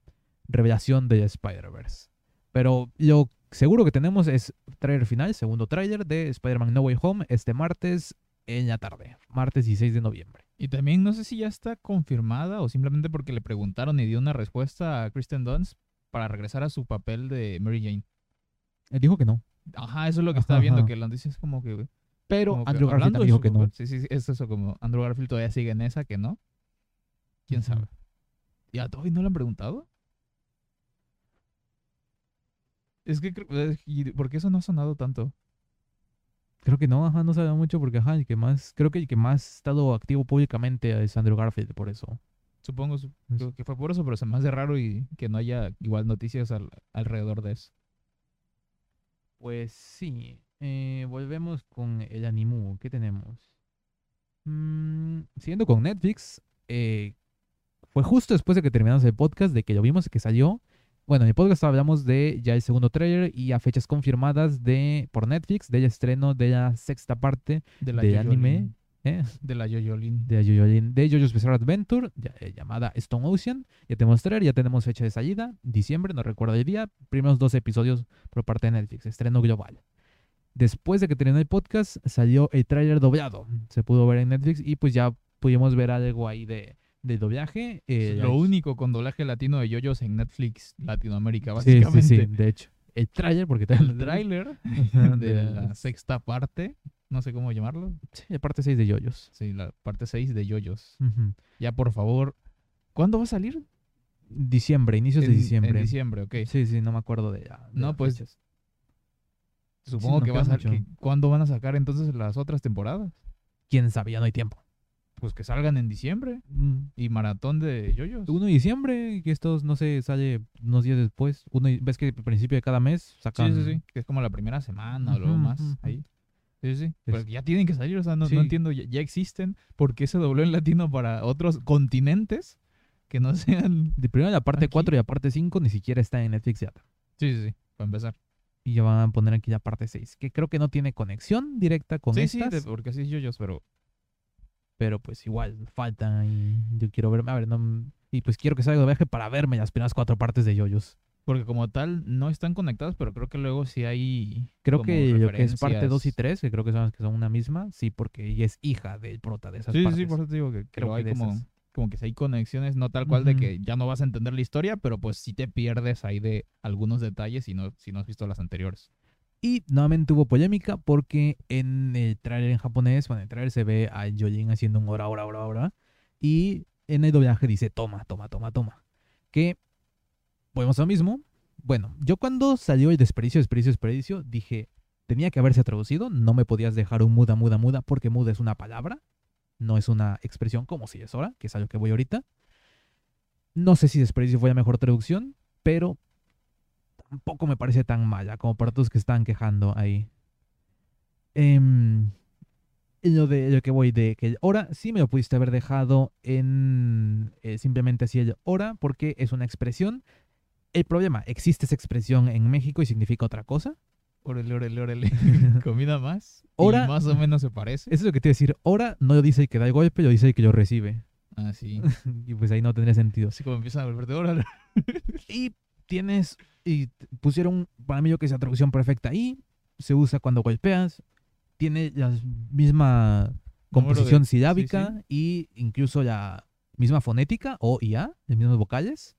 revelación de Spider-Verse. Pero lo seguro que tenemos es trailer final, segundo trailer de Spider-Man No Way Home este martes en la tarde, martes 16 de noviembre. Y también no sé si ya está confirmada o simplemente porque le preguntaron y dio una respuesta a Kristen Dunst para regresar a su papel de Mary Jane. Él dijo que no. Ajá, eso es lo que estaba viendo, Ajá. que la noticia es como que... Pero como que Andrew Garfield dijo que no. Sí, sí, sí, es eso, como Andrew Garfield todavía sigue en esa, que no. ¿Quién sabe? ¿Y a Toby no le han preguntado? Es que, creo- eh, ¿y por qué eso no ha sonado tanto? Creo que no, ajá, no sabe mucho porque, ajá, el que más, creo que el que más ha estado activo públicamente es Andrew Garfield, por eso. Supongo creo que fue por eso, pero se me hace raro y que no haya igual noticias al- alrededor de eso. Pues sí, eh, volvemos con el Animu. ¿Qué tenemos? Mm, siguiendo con Netflix, eh, fue justo después de que terminamos el podcast, de que lo vimos, que salió. Bueno, en el podcast hablamos de ya el segundo trailer y a fechas confirmadas de por Netflix del estreno de la sexta parte De la de Yoyolin. anime, ¿eh? De la Yoyolin. de, Yoyolin- de JoJo's Bizarre Adventure, ya- eh, llamada Stone Ocean. Ya tenemos trailer, ya tenemos fecha de salida, diciembre, no recuerdo el día. Primeros dos episodios por parte de Netflix, estreno global. Después de que terminó el podcast, salió el tráiler doblado. Se pudo ver en Netflix y pues ya pudimos ver algo ahí de, de doblaje. eh, Es lo único con doblaje latino de yoyos en Netflix Latinoamérica, Sí, sí, básicamente. sí, de hecho. El tráiler, porque El tráiler de la sexta parte, no sé cómo llamarlo. Sí, la parte 6 de Yoyos. Sí, la parte 6 de yoyos. Ya, por favor. ¿Cuándo va a salir? Diciembre, inicios En- de diciembre. En diciembre, ok. Sí, sí, no me acuerdo de, la- de No, pues, fechas. Supongo no que va a salir. ¿Cuándo van a sacar entonces las otras temporadas? ¿Quién sabe? Ya no hay tiempo. Pues que salgan en diciembre. Y maratón de yoyos. 1 de diciembre, que estos, no sé, sale unos días después. Uno, ves que al principio de cada mes Sí, sacan... sí, sí. Que es como la primera semana o luego más. ujú. Ahí. Sí, sí. Pero ya tienen que salir. O sea, no, no Sí. entiendo. Ya, ya existen. ¿Por qué se dobló en latino para otros continentes que no sean. De primero la parte Aquí. 4 y la parte 5 ni siquiera está en Netflix ya. Sí, sí, sí. Para empezar. Y ya van a poner aquí la parte 6, que creo que no tiene conexión directa con sí, sí, estas, de- porque así es yoyos, pero. Pero pues igual falta y yo quiero verme, a ver, no, y pues quiero que salga de viaje para verme las primeras cuatro partes de Yoyos. Porque como tal no están conectados, pero creo que luego sí hay. Creo que lo que es parte 2 y referencias. 3, que creo que son las que son una misma, sí, porque ella es hija del prota de esas Sí, sí, partes. sí, por eso te digo que Creo que hay de como, esas. como que sí hay conexiones, no tal cual de Ujú. que ya no vas a entender la historia, pero pues sí te pierdes ahí de algunos detalles si no, si no has visto las anteriores. Y nuevamente hubo polémica porque en el tráiler en japonés, bueno, en el tráiler se ve a Yojin haciendo un hora, hora, hora, hora. Y en el doblaje dice toma, toma, toma, toma. Que, volvemos a lo mismo. Bueno, yo cuando salió el desperdicio, desperdicio, desperdicio, dije, tenía que haberse traducido, no me podías dejar un muda, muda, muda, porque muda es una palabra, no es una expresión como si es hora, que es a lo que voy ahorita. No sé si desperdicio fue la mejor traducción, pero tampoco me parece tan mala como para todos que están quejando ahí. Em, y lo de lo que voy de que el hora sí me lo pudiste haber dejado en eh, simplemente así el hora porque es una expresión. El problema, existe esa expresión en México y significa otra cosa. Órale, órale, órale. Comida más. Hora- Y más o menos se parece. Eso es lo que te iba a decir. Hora no lo dice el que da el golpe, lo dice el que lo recibe. Ah, sí. y pues ahí no tendría sentido. Así como empiezan a volverte órale. Y tienes, y pusieron para mí yo que es la traducción perfecta ahí. Se usa cuando golpeas. Tiene la misma Número de- composición sí, silábica y incluso la misma fonética o IA, las mismas vocales.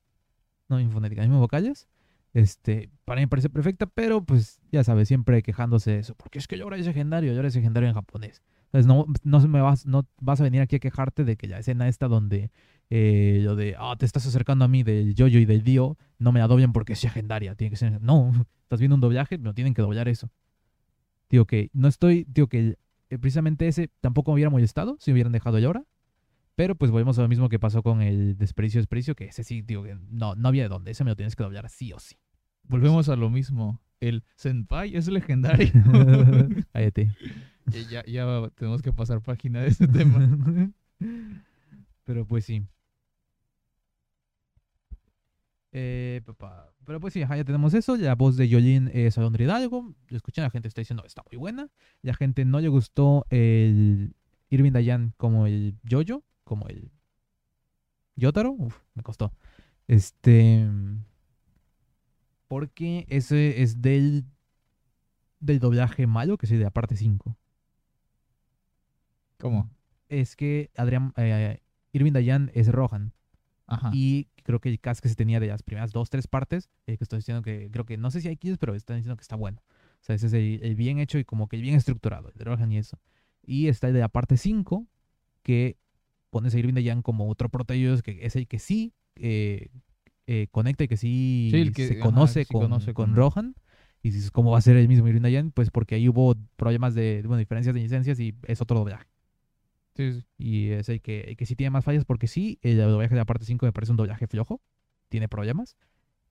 No, misma fonética, las mismas vocales. Este, para mí me parece perfecta, pero pues ya sabes, siempre quejándose de eso. Porque es que yo ahora es legendario, yo ahora es legendario en japonés. Entonces no, no, me vas, no vas a venir aquí a quejarte de que la escena esta donde eh, lo de, ah, te estás acercando a mí del yoyo y del dio, no me la doblen porque es legendaria. Tiene que ser, no, estás viendo un doblaje, no tienen que doblar eso. Digo que no estoy, digo que eh, precisamente ese tampoco me hubiera molestado si me hubieran dejado ya ahora. Pero pues volvemos a lo mismo que pasó con el desperdicio desperdicio, que ese sí, digo que no, no había de dónde, ese me lo tienes que doblar sí o sí. Volvemos a lo mismo. El Senpai es legendario. Cállate. Ya, ya tenemos que pasar página de ese tema. Pero pues sí. Eh, papá. Pero pues sí, ajá, ya tenemos eso. La voz de Yolin es Alondra Hidalgo. Lo escuché, la gente está diciendo está muy buena. La gente no le gustó el Irving Dayan como el Jojo, como el Yotaro. Uf, me costó. Este. Porque ese es del, del doblaje malo, que es de la parte 5. ¿Cómo? Es que Adrián, eh, Irving Dayan es Rohan. Ajá. Y creo que el cast que se tenía de las primeras dos, tres partes, eh, que estoy diciendo que creo que no sé si hay kills, pero están diciendo que está bueno. O sea, ese es el, el bien hecho y como que el bien estructurado, el de Rohan y eso. Y está el de la parte 5, que pones a Irving Dayan como otro proteídos, que es el que sí eh, eh, conecta y que sí, Sí, el que- se ajá, conoce, sí con, conoce con con- Rohan. Y dices, ¿cómo va a ser el mismo Irving Dayan? Pues porque ahí hubo problemas de, bueno, diferencias de licencias y es otro doblaje. Sí, sí. Y es el que, el que sí tiene más fallas porque sí, el doblaje de la parte 5 me parece un doblaje flojo. Tiene problemas.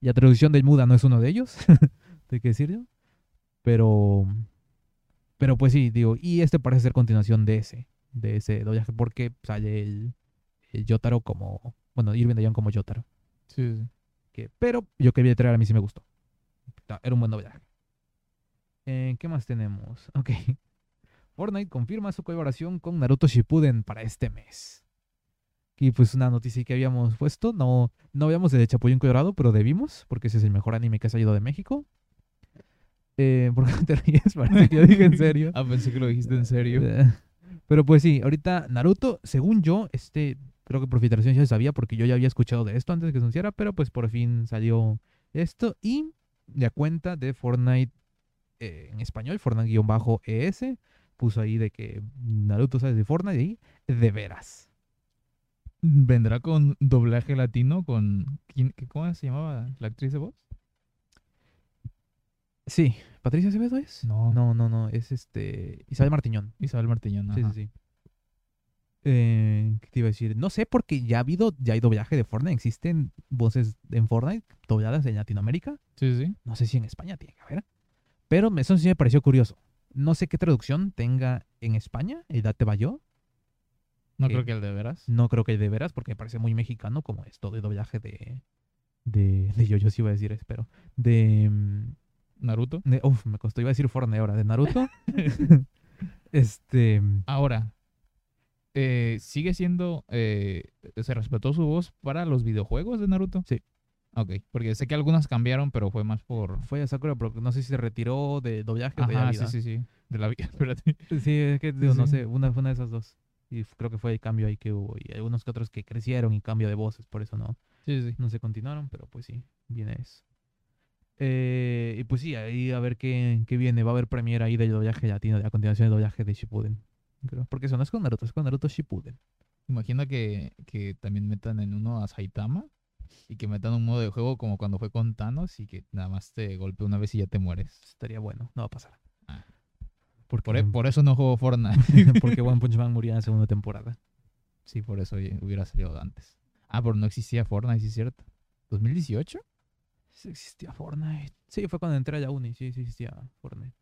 Y la traducción del Muda no es uno de ellos. ¿De qué decirlo? Pero... Pero pues sí, digo, y este parece ser continuación de ese, de ese doblaje, porque sale el, el Yotaro como, bueno, Irving Dayan como Yotaro. Sí, sí. Que, pero yo que vi el trailer a mí sí me gustó. Era un buen doblaje. Eh, ¿Qué más tenemos? Ok. Fortnite confirma su colaboración con Naruto Shippuden para este mes. Y pues una noticia que habíamos puesto, no, no habíamos de Chapulín Colorado, pero debimos, porque ese es el mejor anime que ha salido de México. Eh, ¿Por qué te ríes? Parece que yo dije en serio. Ah, pensé que lo dijiste en serio. Eh, Pero pues sí, ahorita Naruto, según yo, este, creo que por filtración ya se sabía porque yo ya había escuchado de esto antes de que se anunciara, pero pues por fin salió esto y la cuenta de Fortnite eh, en español, Fortnite-ES, puso ahí de que Naruto sale de Fortnite y de veras. ¿Vendrá con doblaje latino con... ¿quién- qué- ¿Cómo se llamaba la actriz de voz? Sí, ¿Patricia Acevedo es? No. No, no, no, es este Isabel Martiñón. Isabel Martillón. Sí, ajá. sí, sí. Eh, ¿Qué te iba a decir? No sé, porque ya ha habido, ya hay doblaje de Fortnite. Existen voces en Fortnite dobladas en Latinoamérica. Sí, sí. No sé si en España tiene que haber. Pero me- eso sí me pareció curioso. No sé qué traducción tenga en España, el Date Bayo. No ¿Qué? creo que el de veras. No creo que el de veras, porque me parece muy mexicano, como esto de doblaje de. De, de yo, yo sí iba a decir, espero. De. mm, Naruto. de- uf, me costó, iba a decir Fortnite ahora, de Naruto. este. Ahora, eh, ¿sigue siendo... eh, ¿Se respetó su voz para los videojuegos de Naruto? Sí. Ok, porque sé que algunas cambiaron, pero fue más por... Fue a Sakura, pero no sé si se retiró de doblaje o de la vida. sí, sí, sí. De la vida, espérate. Sí, es que digo, no sí. sé, una fue una de esas dos. Y creo que fue el cambio ahí que hubo. Y algunos que otros que crecieron y cambio de voces, por eso no, Sí, sí. no se continuaron, pero pues sí, viene eso. Eh, y pues sí, ahí a ver qué, qué viene. Va a haber premiere ahí del doblaje latino, de la continuación del doblaje de Shippuden. Creo. Porque eso no es con Naruto, es con Naruto Shippuden. Imagina que, que también metan en uno a Saitama y que metan un modo de juego como cuando fue con Thanos y que nada más te golpea una vez y ya te mueres. Estaría bueno, no va a pasar. Ah. Porque, Por, e- por eso no juego Fortnite. porque One Punch Man murió en la segunda temporada. sí, por eso hubiera salido antes. Ah, pero no existía Fortnite, sí es cierto. ¿2018? Sí existía Fortnite. Sí, fue cuando entré a la uni, sí, sí existía Fortnite.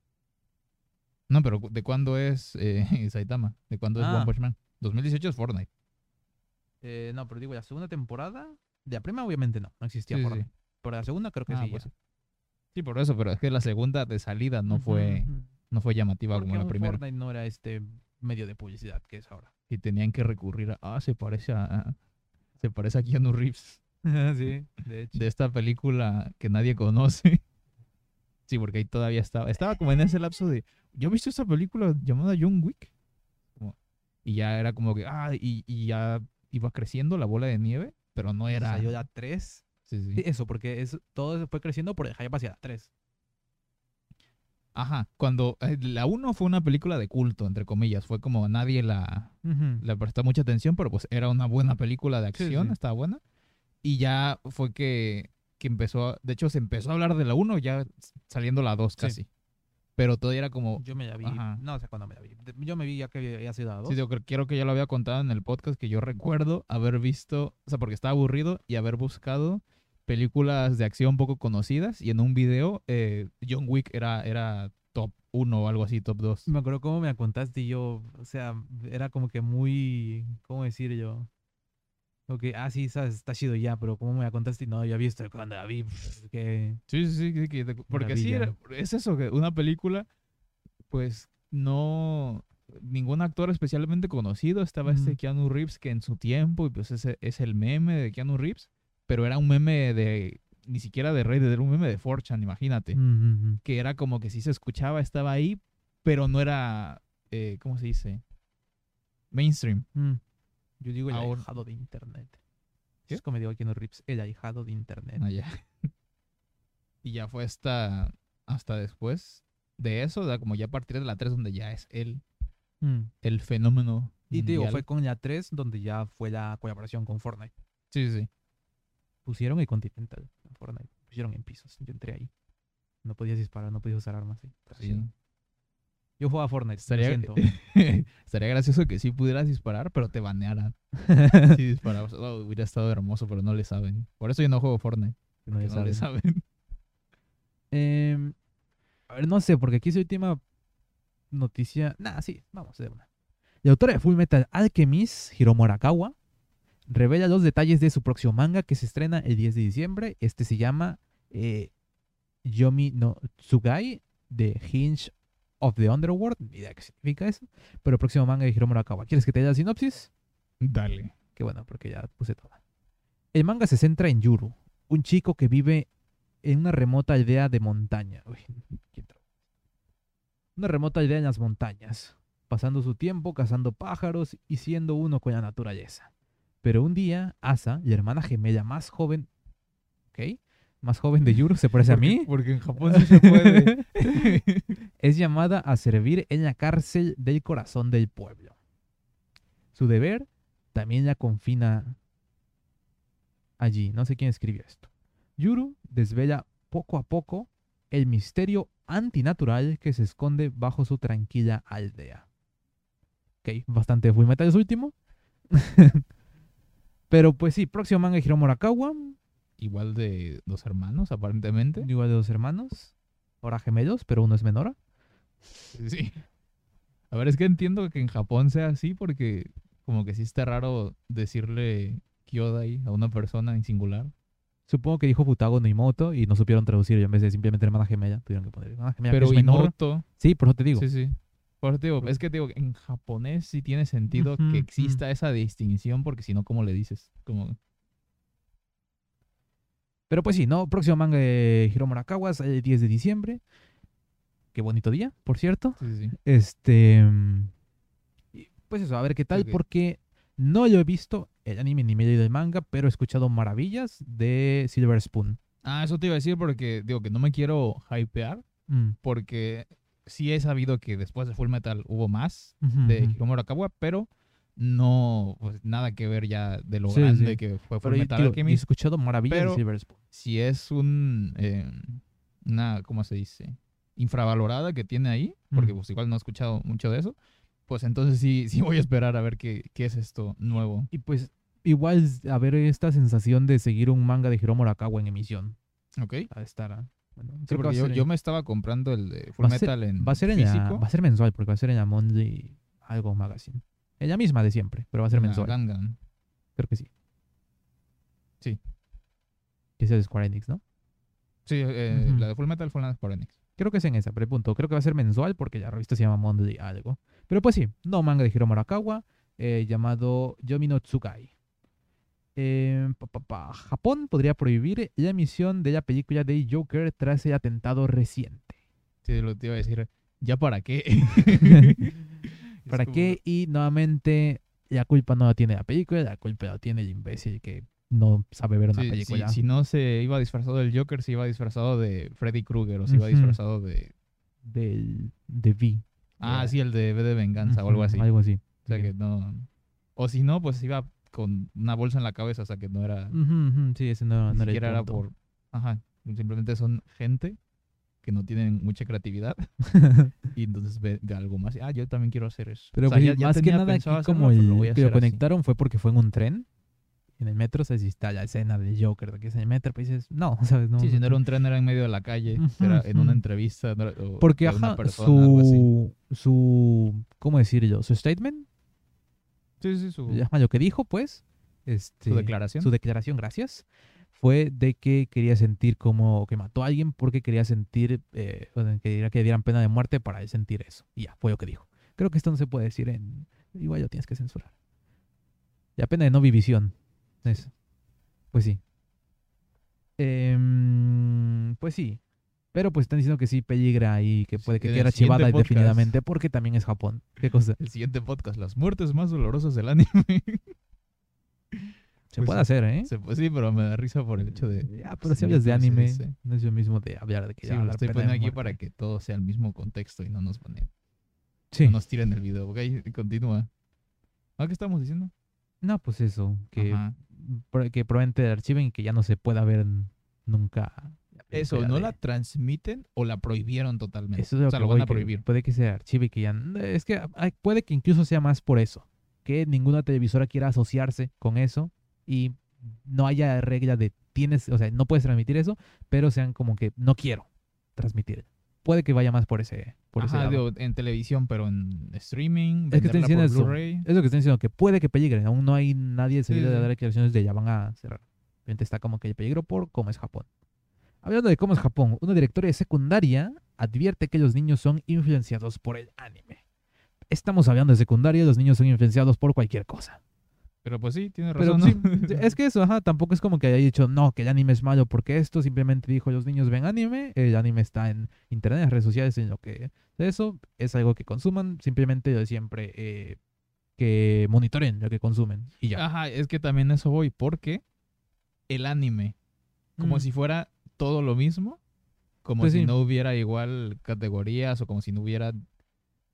No, pero ¿de cuándo es eh, Saitama? ¿De cuándo es Ah. One Punch Man? 2018 es Fortnite. Eh, no, pero digo, la segunda temporada, de la primera obviamente no, no existía Sí, sí, Fortnite. Pero la segunda creo que Ah, sí. pues sí. Sí, por eso, pero es que la segunda de salida no fue no fue llamativa Porque como la primera. Fortnite no era este medio de publicidad que es ahora. Y tenían que recurrir a, ah, se parece a, se parece a Keanu Reeves. sí, de hecho. de esta película que nadie conoce. Sí, porque ahí todavía estaba. Estaba como en ese lapso de. ¿Ya viste esta película llamada John Wick? Como- y ya era como que. Ah, y, y ya iba creciendo la bola de nieve, pero no era. Salió la 3. Sí, sí. Sí, eso, porque es, todo fue creciendo por el hype hacia la 3. Ajá. Cuando. eh, la 1 fue una película de culto, entre comillas. Fue como nadie la, le prestó mucha atención, pero pues era una buena película de acción, sí. estaba buena. Y ya fue que, que empezó, a- de hecho se empezó a hablar de la 1 ya saliendo la 2 Sí. Pero todavía era como, Yo me la vi, Ajá. no sé cuándo me la vi. Yo me vi ya que había sido 2. sí, digo, creo, quiero que ya lo había contado en el podcast, que yo recuerdo haber visto, o sea, porque estaba aburrido y haber buscado películas de acción poco conocidas y en un video eh, John Wick era, era top 1 o algo así, top 2. Me acuerdo cómo me la contaste y yo, o sea, era como que muy, ¿cómo decir yo? Ok, ah, sí, sabes, está chido ya, pero ¿cómo me la contaste? No, ya visto cuando la vi, que... Sí, sí, sí, que porque sí, era- es eso, que una película, pues no, ningún actor especialmente conocido, estaba este. Keanu Reeves que en su tiempo, y pues ese es el meme de Keanu Reeves, pero era un meme de ni siquiera de Reddit, era un meme de 4chan, imagínate. Mm. Que era como que sí se escuchaba, estaba ahí, pero no era, eh, ¿cómo se dice? Mainstream. Mm. Yo digo el Ahora- ahijado de internet. ¿Qué? Es como digo aquí en los rips, el ahijado de internet. allá. y ya fue hasta, hasta después de eso, sea, como ya a partir de la 3 donde ya es el, Mm. el fenómeno. Y te digo, fue con la 3 donde ya fue la colaboración con Fortnite. Sí, sí, sí. Pusieron el Continental en Fortnite. Pusieron en pisos. Yo entré ahí. No podías disparar, no podías usar armas. sí. Pero Sí, sí. ¿no? Yo jugaba Fortnite. lo Estaría, siento. estaría gracioso que sí pudieras disparar, pero te banearan. Si disparabas. Oh, hubiera estado hermoso, pero no le saben. Por eso yo no juego Fortnite. No, le saben. Em, a ver, no sé, porque aquí es la última noticia. Nah, sí, vamos de una. La autora de Full Metal Alchemist, Hiromu Arakawa, revela los detalles de su próximo manga que se estrena el 10 de diciembre. Este se llama eh, Yomi no Tsugai, The Hinge of the Underworld. Ni idea qué significa eso. Pero el próximo manga de Hiromu Arakawa. ¿Quieres que te dé la sinopsis? Dale. Que bueno, porque ya puse toda. El manga se centra en Yuru, un chico que vive en una remota aldea de montaña. Uy, ¿quién tra- Una remota aldea en las montañas, pasando su tiempo cazando pájaros y siendo uno con la naturaleza. Pero un día, Asa, la hermana gemela más joven, ¿ok? Más joven de Yuru, se parece a mí, Porque en Japón sí se puede. es llamada a servir en la cárcel del corazón del pueblo. Su deber también la confina allí. No sé quién escribió esto. Yuru desvela poco a poco el misterio antinatural que se esconde bajo su tranquila aldea. Ok, bastante Full Metal es último. Pero pues sí, próximo manga de Hiro Morakawa. Igual de dos hermanos, aparentemente. Igual de dos hermanos. Ahora gemelos, pero uno es menor. Sí. A ver, es que entiendo que en Japón sea así porque como que sí está raro decirle Kyodai a una persona en singular. Supongo que dijo Futago no Imoto y no supieron traducirlo. y En vez de simplemente hermana gemela, tuvieron que poner hermana gemela. que Pero es menor. Imoto, Sí, por eso te digo. sí, sí. Por eso te digo, es que te digo, en japonés sí tiene sentido que exista esa distinción porque si no, ¿cómo le dices? Como, Pero pues sí, ¿no? Próximo manga de Hiro Morakawa sale el 10 de diciembre. Qué bonito día, por cierto. sí, sí. Este. Pues eso, a ver qué tal, porque no lo he visto el anime ni me he leído el manga, pero he escuchado maravillas de Silver Spoon. Ah, eso te iba a decir porque digo que no me quiero hypear Mm, porque sí he sabido que después de Full Metal hubo más de ujú. Hiromu Arakawa, pero no, pues nada que ver ya de lo Sí, grande sí. que fue Full Metal digo, he Alchemist. escuchado maravillas pero- de Spoon. Si es un, eh, una, ¿cómo se dice? Infravalorada que tiene ahí, porque Mm. pues igual no he escuchado mucho de eso, pues entonces sí, sí voy a esperar a ver qué, qué es esto nuevo. Y pues igual a ver esta sensación de seguir un manga de Hiromu Arakawa en emisión. ¿Ok? A estar. ah, bueno, Sí, porque yo, ser yo en- me estaba comprando el de Full a ser- Metal en Va a ser en la- físico. va a ser mensual, porque va a ser en la Monday algo magazine. En la misma de siempre, pero va a ser en la mensual. Gangan. Creo que sí. Sí. Que es Square Enix, ¿no? Sí, eh, la de Full Metal fue la de Square Enix. Creo que es en esa, pero el punto. Creo que va a ser mensual porque la revista se llama Monday algo. Pero pues sí, no manga de Hiromu Arakawa, eh, llamado Yomi no Tsukai. Eh, pa, pa, pa. Japón podría prohibir la emisión de la película de Joker tras el atentado reciente. Sí, lo te iba a decir. ¿Ya para qué? ¿Para qué? Y nuevamente, la culpa no la tiene la película, la culpa la tiene el imbécil que no sabe ver una Sí, sí, película. si no se iba disfrazado del Joker, se iba disfrazado de Freddy Krueger o se iba Ujú. disfrazado de... Del, de V. Ah, sí, el de V de Venganza o algo así. Algo así. O sea que no... O si no, pues iba con una bolsa en la cabeza, o sea que no era... Ujú, ujú, Sí, ese no, ni no era el siquiera era por... Ajá, simplemente son gente que no tienen mucha creatividad y entonces ve de algo más. Ah, yo también quiero hacer eso. Pero O sea, pues, ya- ya más que nada aquí hacerlo, como el que lo así. conectaron fue porque fue en un tren. En el metro, o sea, si está la escena del Joker, de que es en el metro, pues dices, no, ¿sabes? No, Sí, si no era un tren, era en medio de la calle, era en una entrevista. no era- o Porque, de ajá, persona, su, su, ¿cómo decirlo? Su statement, Sí, sí, su, lo que dijo, pues, este, su declaración. su declaración, gracias, fue de que quería sentir como que mató a alguien porque quería sentir, eh, que que dieran pena de muerte para él sentir eso. Y ya, fue lo que dijo. Creo que esto no se puede decir en... Igual lo tienes que censurar. La pena de no vivisión. Eso. Pues sí. Em, pues sí. Pero pues están diciendo que sí peligra y que puede que siguiente podcast. indefinidamente porque también es Japón. ¿Qué cosa? El siguiente podcast, las muertes más dolorosas del anime. Se Pues puede hacer, ¿eh? Se- pues sí, pero me da risa por el hecho de... Ya, pero si Sí, hablas de pues, sí, anime, sí. no es lo mismo de hablar de que Sí, ya lo estoy poniendo aquí para que todo sea el mismo contexto y no nos ponen, Sí. no nos tiren el video. Ok, continúa. ¿Ah, qué estamos diciendo? No, pues eso, que, pro- que probablemente archiven y que ya no se pueda ver nunca. Eso, ¿no de- la transmiten o la prohibieron totalmente? Eso es lo o sea, que lo van a prohibir. Puede que se archive y que ya... Es que hay- puede que incluso sea más por eso. Que ninguna televisora quiera asociarse con eso y no haya regla de tienes, o sea, no puedes transmitir eso, pero sean como que no quiero transmitir. Puede que vaya más por ese, por ese Ajá, lado. digo, en televisión, pero en streaming, Es que estoy diciendo eso. Es lo que están diciendo, que puede que peligre. Aún no hay nadie Sí, de dar declaraciones de ya van a cerrar. Está como que hay peligro por cómo es Japón. Hablando de cómo es Japón, una directora de secundaria advierte que los niños son influenciados por el anime. Estamos hablando de secundaria los niños son influenciados por cualquier cosa. Pero pues sí, tiene Pero razón. ¿no? sí, es que eso, ajá, tampoco es como que haya dicho, no, que el anime es malo porque esto, simplemente dijo, los niños ven anime, el anime está en internet, en las redes sociales, en lo que eso es algo que consuman, simplemente yo siempre eh, que monitoren lo que consumen y ya. Ajá, es que también eso voy, porque el anime, como Mm. si fuera todo lo mismo, como Pues si sí. no hubiera igual categorías o como si no hubiera,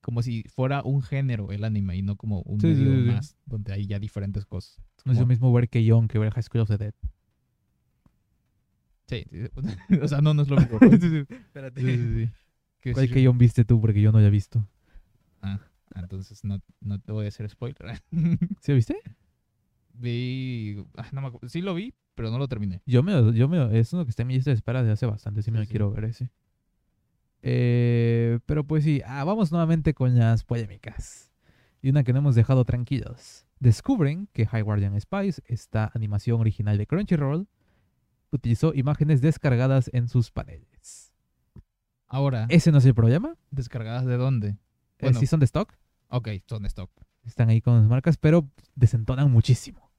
como si fuera un género el anime y no como un Sí, medio sí, sí. más, donde hay ya diferentes cosas. No es lo mismo ver Keyon que ver High School of the Dead. Sí, sí, o sea, no, no es lo mismo. Espérate. Sí, sí, sí. Que ¿Cuál sí- Keyon viste tú? Porque yo no lo he visto. Ah, entonces no, no te voy a hacer spoiler. ¿Sí lo viste? vi, ah, no me acuerdo, sí lo vi, pero no lo terminé. Yo me, yo me, es uno que está en mi lista de espera desde hace bastante, sí me Sí, lo sí. quiero ver ese. Eh, pero pues sí, ah, vamos nuevamente con las polémicas. Y una que no hemos dejado tranquilos. Descubren que High Guardian Spice, esta animación original de Crunchyroll, utilizó imágenes descargadas en sus paneles. Ahora, ¿Ese no es el problema? ¿descargadas de dónde? Eh, Bueno. sí son de stock, Ok, son stock. están ahí con las marcas, pero desentonan muchísimo.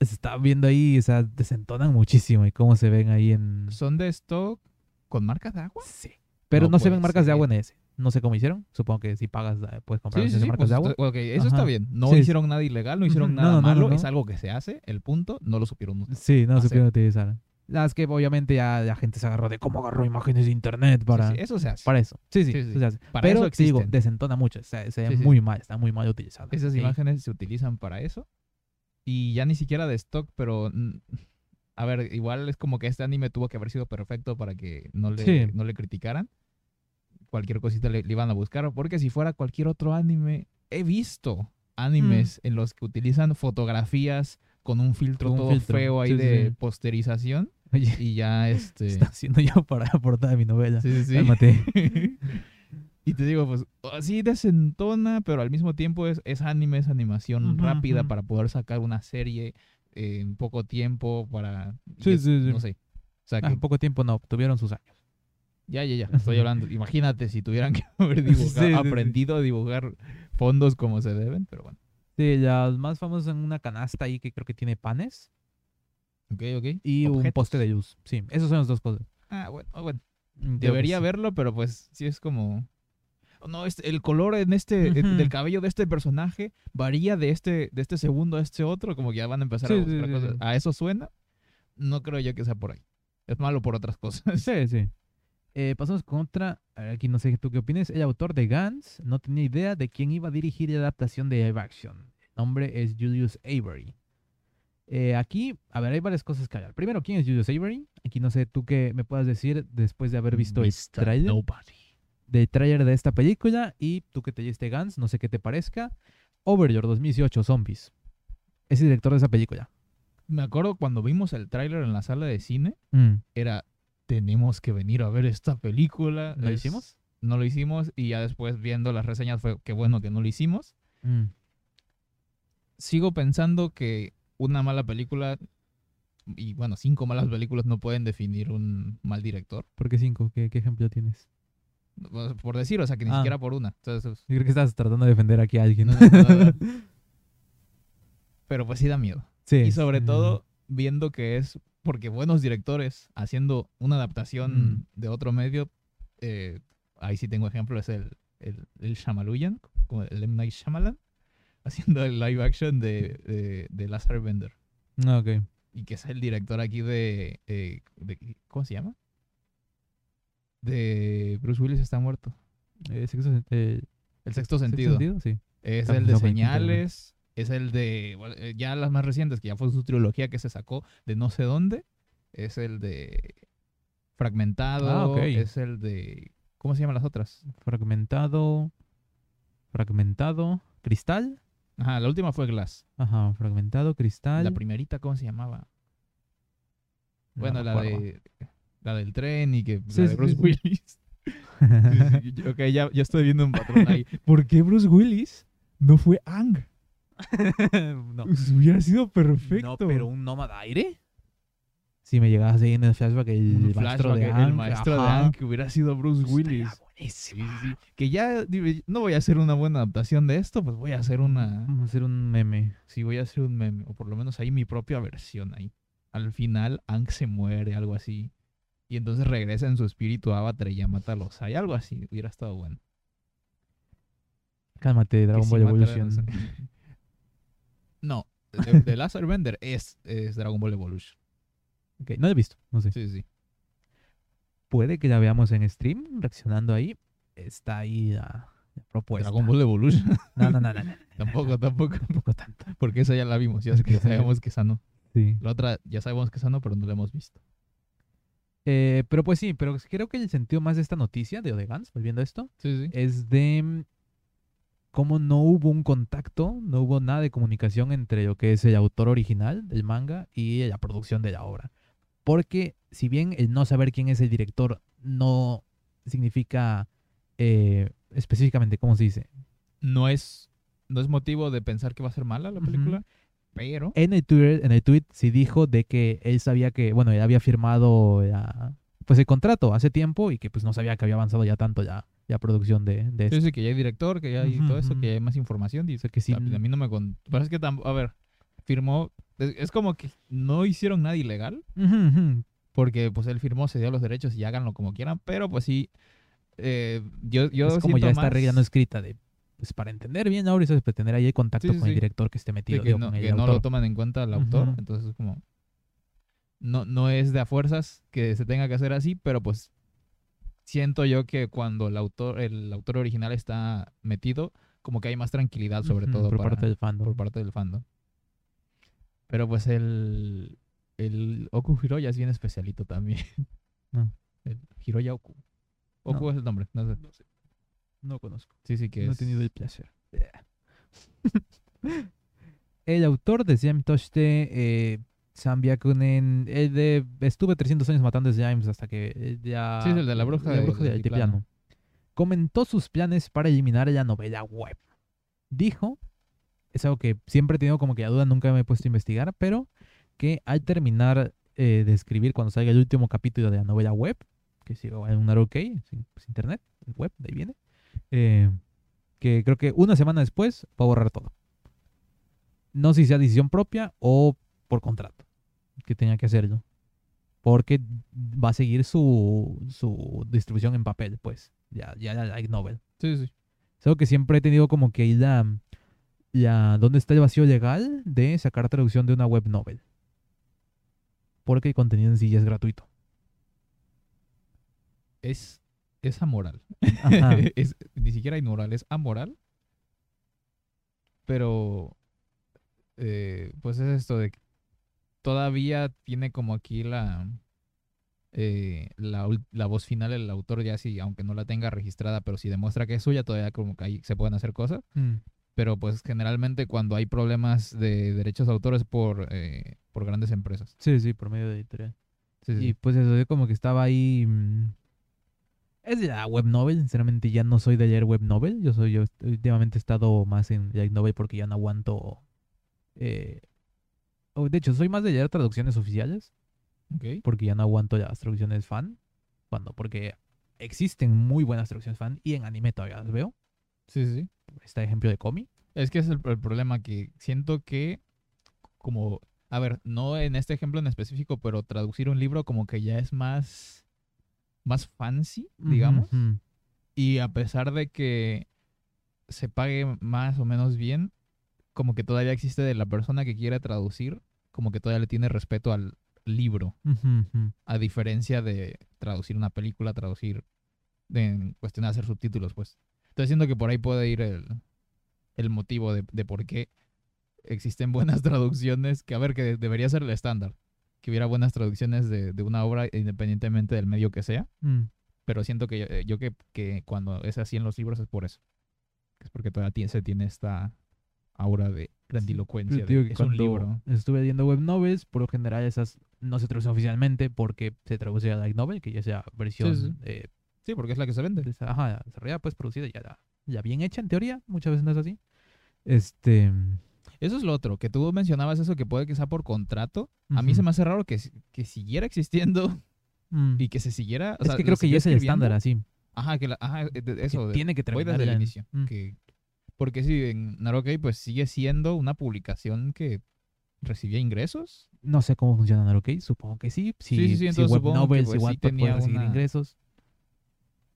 Se está viendo ahí, o sea, desentonan muchísimo y cómo se ven ahí en... ¿Son de stock con marcas de agua? Sí. Pero no, No se ven marcas de ser. agua en ese. No sé cómo hicieron. Supongo que si pagas eh, puedes comprar esas marcas pues, de agua. está- ok, eso está Ajá. bien. No Sí, sí. hicieron nada ilegal, no hicieron Ujú, no, nada no, no, malo. Es algo que se hace, el punto, no lo supieron usar. Sí, no hacer. supieron utilizar. Las que obviamente ya la gente se agarró de cómo agarró imágenes de internet para, Sí, sí, eso se hace. para eso. Sí, sí, Sí, eso sí. se hace. Para Pero eso digo, desentona mucho. O sea, se ve Sí, sí. muy mal, está muy mal utilizada. Esas Sí. imágenes se utilizan para eso. Y ya ni siquiera de stock, pero... A ver, igual es como que este anime tuvo que haber sido perfecto para que no le, Sí. no le criticaran. Cualquier cosita le, le iban a buscar. Porque si fuera cualquier otro anime, he visto animes Mm. en los que utilizan fotografías con un filtro Con un todo filtro. feo ahí Sí, de sí. posterización. Oye, Y ya este... está haciendo yo para la portada de mi novela. Sí, sí, sí. Cálmate. y te digo, pues, así desentona, pero al mismo tiempo es, es anime, es animación rápida para poder sacar una serie en poco tiempo para... y Sí, es- sí, sí. No sé. O sea, Ah, que en poco tiempo no, tuvieron sus años. Ya, ya, ya, estoy hablando. Imagínate si tuvieran que haber dibujado, Sí, aprendido a dibujar fondos como se deben, pero bueno. Sí, las más famosas en una canasta ahí que creo que tiene panes Ok, ok. y un poste de luz. Sí, esas son las dos cosas. Ah, bueno, ah, bueno. Debería verlo, pero pues sí es como... No, este, el color en este, del cabello de este personaje varía de este, de este segundo a este otro, como que ya van a empezar a Sí, buscar sí, cosas. ¿A eso suena? No creo yo que sea por ahí. Es malo por otras cosas. Sí, sí. Eh, pasamos con otra. a ver, aquí no sé tú qué opinas. El autor de Guns no tenía idea de quién iba a dirigir la adaptación de live action. El nombre es Julius Avery. Eh, aquí, a ver, hay varias cosas que hablar. Primero, ¿quién es Julius Avery? Aquí no sé tú qué me puedas decir después de haber visto el trailer, Nobody. del tráiler de esta película y tú que te leíste Guns, no sé qué te parezca. Overlord 2018, Zombies. Es el director de esa película. Me acuerdo cuando vimos el tráiler en la sala de cine, Mm. era, tenemos que venir a ver esta película. ¿Lo Es- hicimos? No lo hicimos y ya después viendo las reseñas fue que bueno que no lo hicimos. Mm. Sigo pensando que una mala película, y bueno, cinco malas películas no pueden definir un mal director. ¿Por qué cinco? ¿Qué, qué ejemplo tienes? Por- Por decir, o sea, que ni Ah. siquiera por una. Entonces, Yo creo que estás tratando de defender aquí a alguien. No, no, pero pues sí da miedo. sí. Y sobre todo, viendo que es porque buenos directores haciendo una adaptación Mm. de otro medio, eh, ahí sí tengo ejemplo, es el, el, el como el M. Night Shyamalan, haciendo el live action de, de, de Lazar Bender. Ah, ok. Y que es el director aquí de, eh, de- ¿Cómo se llama? De Bruce Willis está muerto. Eh, sexto eh, El sexto ¿sexto sentido. Sí. Es Está- el de está buenísimo. Señales. Es el de. bueno, eh, ya las más recientes, que ya fue su trilogía que se sacó de no sé dónde. Es el de. Fragmentado. Ah, ok. Es el de. ¿Cómo se llaman las otras? Fragmentado. Fragmentado. Cristal. Ajá, la última fue Glass. Ajá, fragmentado, cristal. La primerita, ¿cómo se llamaba? No bueno, la de. La del tren y que. Sí, la de Bruce sí. Willis. Sí, ok, ya, ya estoy viendo un patrón ahí. ¿Por qué Bruce Willis no fue Ang? no. Hubiera sido perfecto. No, pero un nómada aire. Si me llegaba a seguir en el flashback el Un maestro de flashback, Aang, el maestro de ajá. Que hubiera sido Bruce Pues Willis. Sí, sí. Que ya no voy a hacer una buena adaptación de esto, pues voy a hacer una. Vamos a hacer un meme. Sí, voy a hacer un meme. O por lo menos ahí mi propia versión ahí. Al final, Aang se muere, algo así. Y entonces regresa en su espíritu a Avatar y ya mata a los Hay, algo así. Hubiera estado bueno. Cálmate, Dragon Ball Evolution. No, de, de Lazar Bender es, es Dragon Ball Evolution. Ok, no lo he visto, no sé. Sí, sí. Puede que la veamos en stream, reaccionando ahí. Está ahí la, la propuesta. Dragon Ball Evolution. No, no, no, no, no, tampoco, tampoco. tampoco tanto. Porque esa ya la vimos. Ya, ya sabemos que esa no. Sí. La otra ya sabemos que esa no, pero no la hemos visto. Eh, pero pues sí, pero creo que el sentido más de esta noticia de Odegans, volviendo a esto, Sí, sí. es de cómo no hubo un contacto, no hubo nada de comunicación entre lo que es el autor original del manga y la producción de la obra. Porque si bien el no saber quién es el director no significa eh, específicamente, ¿cómo se dice? No es, no es motivo de pensar que va a ser mala la película, pero En el Twitter, en el tweet sí dijo de que él sabía que, bueno, él había firmado la- pues el contrato hace tiempo y que pues no sabía que había avanzado ya tanto ya la producción de, de sí, esto. sí, que ya hay director, que ya hay Ujú, todo eso, ujú. que ya hay más información. Dice que sí. A mí no me con... Pero es que, a ver, firmó... Es, es como que no hicieron nada ilegal, Ujú, ujú. porque pues él firmó, se dio los derechos y háganlo como quieran, pero pues sí, eh, yo, yo es como ya más regla no escrita de, pues para entender bien ahora, eso es tener ahí el contacto Sí, sí, con el director que esté metido, que, digo, no, el que no lo toman en cuenta el autor, entonces es como... No, no es de a fuerzas que se tenga que hacer así, pero pues siento yo que cuando el autor, el autor original está metido, como que hay más tranquilidad sobre todo por para- parte del fandom. por parte del fandom. Pero pues el, el Oku Hiroya es bien especialito también. No. El Hiroya Oku. Oku No. es el nombre, no sé. No conozco. Sí, sí que no he tenido el placer. el autor de Toshite, eh, Sam Byakunen, el de estuve 300 años matando slimes hasta que eh, ya... Sí, es el de la bruja de- bruja altiplano. Comentó sus planes para eliminar la novela web. Dijo, es algo que siempre he tenido como que la duda, nunca me he puesto a investigar, pero que al terminar eh, de escribir, cuando salga el último capítulo de la novela web, que sigo en un OK, sí, pues internet, web, de ahí viene, eh, que creo que una semana después va a borrar todo. No sé si sea decisión propia o por contrato, que tenía que hacerlo. Porque va a seguir su, su distribución en papel, pues. Ya, ya la light novel. Sí, sí. Es algo que siempre he tenido como que ahí la, la... ¿Dónde está el vacío legal de sacar traducción de una web novel? Porque el contenido en sí ya es gratuito. Es, es amoral. Ajá. es, ni siquiera inmoral, es amoral. Pero, eh, pues es esto de todavía tiene como aquí la, eh, la, la voz final el autor ya sí, aunque no la tenga registrada, pero si demuestra que es suya, todavía como que ahí se pueden hacer cosas. Mm. Pero pues generalmente cuando hay problemas de derechos de autor es por, eh, por grandes empresas. Sí, sí, por medio de editorial. Sí, sí. Y pues eso, yo como que estaba ahí... mm, Es de la web novel, sinceramente ya no soy de leer web novel. Yo soy, yo últimamente he estado más en light novel porque ya no aguanto... eh, o de hecho, soy más de leer traducciones oficiales porque ya no aguanto las traducciones fan. Cuando, porque existen muy buenas traducciones fan y en anime todavía las veo. Sí, sí, sí. Está ejemplo de Komi. Es que es el, el problema que siento que como a ver, no en este ejemplo en específico, pero traducir un libro como que ya es más, más fancy, digamos. Y a pesar de que se pague más o menos bien, como que todavía existe de la persona que quiere traducir, como que todavía le tiene respeto al libro, a diferencia de traducir una película, traducir en cuestión de hacer subtítulos, pues. Estoy siento que por ahí puede ir el, el motivo de, de por qué existen buenas traducciones, que a ver, que debería ser el estándar, que hubiera buenas traducciones de, de una obra independientemente del medio que sea Mm. pero siento que yo, yo que, que cuando es así en los libros es por eso. Es porque todavía se tiene esta aura de grandilocuencia. Yo de, digo que es un libro. estuve leyendo web novels, por lo general esas no se traducen oficialmente porque se traduce a light novel, que ya sea versión Sí, sí. eh, Sí, porque es la que se vende. ajá, desarrollada, pues producida, ya, ya bien hecha en teoría, muchas veces no es así. Este, Eso es lo otro, que tú mencionabas eso que puede que sea por contrato. A mí se me hace raro que, que siguiera existiendo mm, y que se siguiera. o es sea, que creo que ya es el estándar así. Ajá, que la- ajá, que eso. de- tiene que voy terminar desde el inicio. Mm. Que, porque si en Narokei pues sigue siendo una publicación que recibía ingresos. No sé cómo funciona ¿ok? Supongo que sí. Si, Sí, sí, sí, si entonces web supongo novels y pues, sí tenía recibir una- ingresos.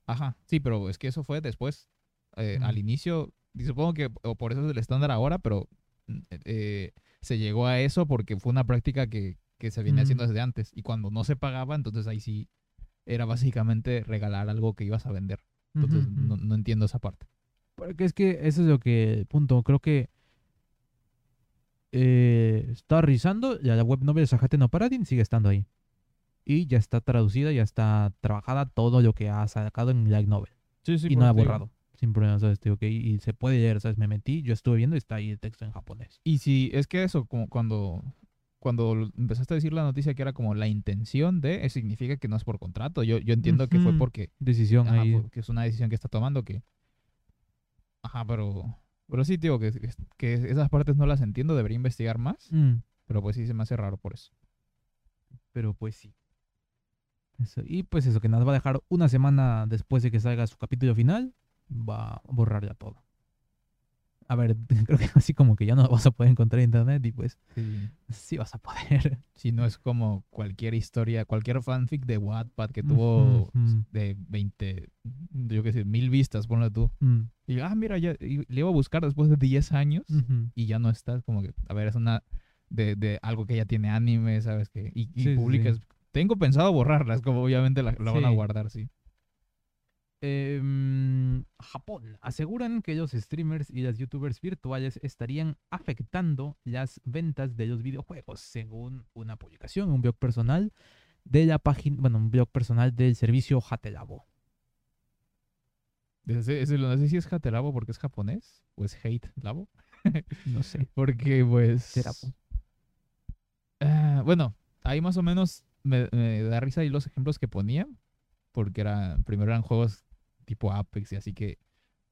Ajá, sí, pero es que eso fue después. Eh, Al Mm. inicio, y supongo que o por eso es el estándar ahora, pero mm, eh, se llegó a eso porque fue una práctica que, que se venía haciendo Mm. desde antes. Y cuando no se pagaba, entonces ahí sí era básicamente regalar algo que ibas a vender. Entonces no entiendo esa parte. Porque es que eso es lo que, punto, creo que eh, estaba revisando, ya la web novel Sahate no Paradin sigue estando ahí. Y ya está traducida, ya está trabajada todo lo que ha sacado en light novel. Sí, sí, y no ha borrado, sin problema, ¿sabes? Tío, ok, y se puede leer, ¿sabes? Me metí, yo estuve viendo y está ahí el texto en japonés. Y si es que eso, como cuando, cuando empezaste a decir la noticia que era como la intención de, significa que no es por contrato. Yo, yo entiendo que fue porque Decisión Ajá, ahí. que es una decisión que está tomando que... Ajá, pero... Pero sí, tío, que, que, esas partes no las entiendo, debería investigar más, Mm, pero pues sí se me hace raro por eso. pero pues sí. Eso, Y pues eso, que nos va a dejar una semana después de que salga su capítulo final, va a borrar ya todo. A ver, creo que así como que ya no lo vas a poder encontrar en internet y pues sí vas a poder. Si no es como cualquier historia, cualquier fanfic de Wattpad que tuvo de 20, yo qué sé, mil vistas, ponle tú. Mm, Y, ah, mira, ya le iba a buscar después de 10 años y ya no está. Como que, a ver, es una... De, de algo que ya tiene anime, ¿sabes? que Y, y Sí, sí, publicas... Tengo pensado borrarlas, como obviamente la, la van a guardar, sí. Em, Japón. Aseguran que los streamers y las youtubers virtuales estarían afectando las ventas de los videojuegos, según una publicación, un blog personal de la página, bueno, un blog personal del servicio Hatelabo. Ese- ese- no sé si es Haterabo porque es japonés o es Hate Labo. No sé. Porque, pues. Ah, bueno, ahí más o menos me, me da risa ahí los ejemplos que ponía. Porque era, primero eran juegos tipo Apex y así que,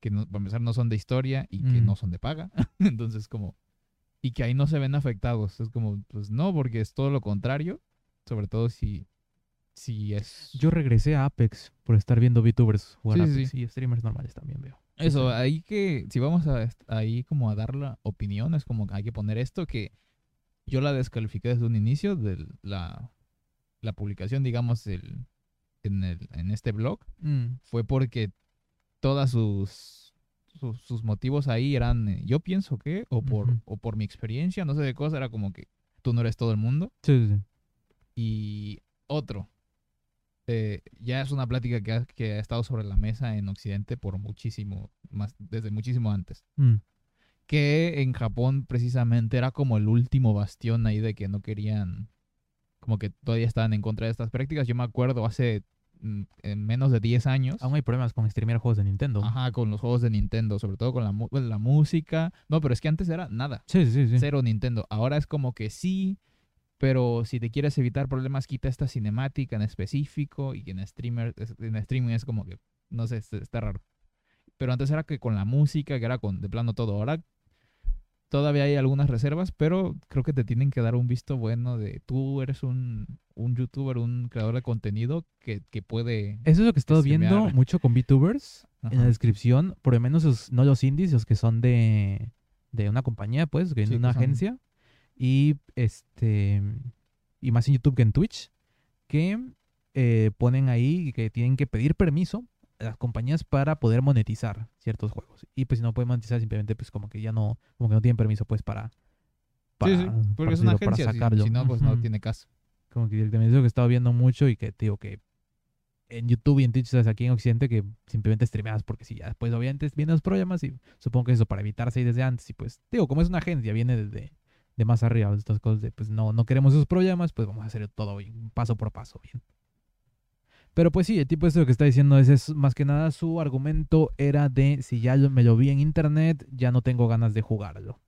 que no, para empezar no son de historia y que Mm. no son de paga. Entonces, como. Y que ahí no se ven afectados. Es como, pues no, porque es todo lo contrario. Sobre todo si. Si es. Yo regresé a Apex por estar viendo VTubers jugar Sí, sí, Apex sí. y streamers normales también veo. Eso, Sí. ahí que, si vamos a ahí como a dar la opinión, es como que hay que poner esto que yo la descalifiqué desde un inicio de la, la publicación, digamos, el, en, el, en este blog, Mm, fue porque todas sus, sus, sus motivos ahí eran, eh, yo pienso que, o por, o por mi experiencia, no sé de cosa, era como que tú no eres todo el mundo. Sí, sí, sí. Y otro, eh, ya es una plática que ha, que ha estado sobre la mesa en Occidente por muchísimo, más, desde muchísimo antes. Mm, Que en Japón precisamente era como el último bastión ahí de que no querían, como que todavía estaban en contra de estas prácticas. Yo me acuerdo hace mm, en menos de 10 años. Aún hay problemas con streamear juegos de Nintendo. Ajá, con los juegos de Nintendo, sobre todo con la, la música. No, pero es que antes era nada Sí, sí, sí. cero Nintendo. Ahora es como que sí, pero si te quieres evitar problemas, quita esta cinemática en específico y en streamer, en streaming es como que, no sé, es- está raro. Pero antes era que con la música, que era con de plano todo. Ahora todavía hay algunas reservas, pero creo que te tienen que dar un visto bueno de tú eres un, un youtuber, un creador de contenido que, que puede... Eso es lo que he estado viendo mucho con VTubers. En la descripción, por lo menos los- no los indies, los que son de, de una compañía, pues, que Sí, de una que son- agencia, y este y más en YouTube que en Twitch que eh, ponen ahí que tienen que pedir permiso a las compañías para poder monetizar ciertos juegos y pues si no pueden monetizar simplemente pues como que ya no como que no tienen permiso pues para Sí, sí, para- porque para es una para agencia. si- sacarlo. Si, no, pues no tiene caso. como que directamente es lo que he estado viendo mucho y que digo que en YouTube y en Twitch, ¿sabes? aquí en Occidente, que simplemente streameas porque si ya después obviamente vienen los problemas y supongo que eso para evitarse ahí desde antes y pues, digo, como es una agencia, viene desde de más arriba, estas cosas de pues no, no queremos esos problemas, pues vamos a hacer todo bien, paso por paso, bien. Pero pues sí, el tipo este lo que está diciendo es, es más que nada su argumento era de si ya me lo vi en internet, ya no tengo ganas de jugarlo.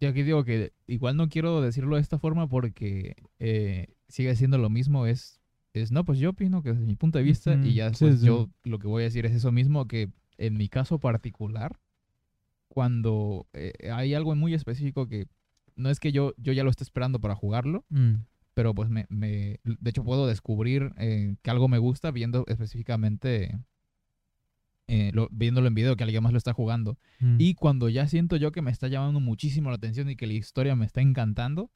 Yo aquí digo que igual no quiero decirlo de esta forma porque eh, sigue siendo lo mismo. Es, es, no, pues yo opino que desde mi punto de vista y ya sí, después sí. yo lo que voy a decir es eso mismo, que en mi caso particular, cuando eh, hay algo muy específico que no es que yo, yo ya lo esté esperando para jugarlo, Mm, pero pues me, me de hecho puedo descubrir eh, que algo me gusta viendo específicamente, eh, lo- viéndolo en video que alguien más lo está jugando. mm. Y cuando ya siento yo que me está llamando muchísimo la atención y que la historia me está encantando,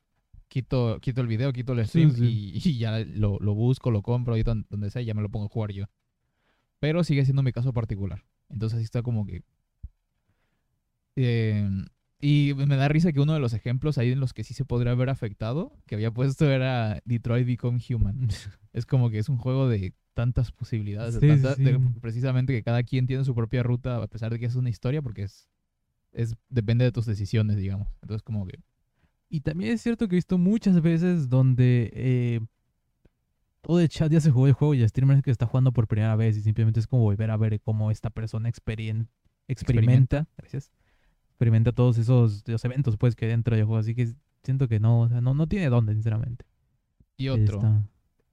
quito, quito el video, quito el Sí, stream sí. Y, y ya lo, lo busco, lo compro y don- donde sea, y ya me lo pongo a jugar yo. Pero sigue siendo mi caso particular. Entonces así está como que... eh, y me da risa que uno de los ejemplos ahí en los que sí se podría haber afectado, que había puesto era Detroit Become Human. Es como que es un juego de tantas posibilidades, de sí, de- precisamente que cada quien tiene su propia ruta, a pesar de que es una historia, porque es, es depende de tus decisiones, digamos. Entonces, como que Y también es cierto que he visto muchas veces donde eh, todo el chat ya se jugó el juego y el streamer es que está jugando por primera vez y simplemente es como volver a ver cómo esta persona experien- experimenta, gracias, experimenta todos esos los eventos pues que dentro del juego. Así que siento que no, o sea, no, no tiene dónde, sinceramente. y otro.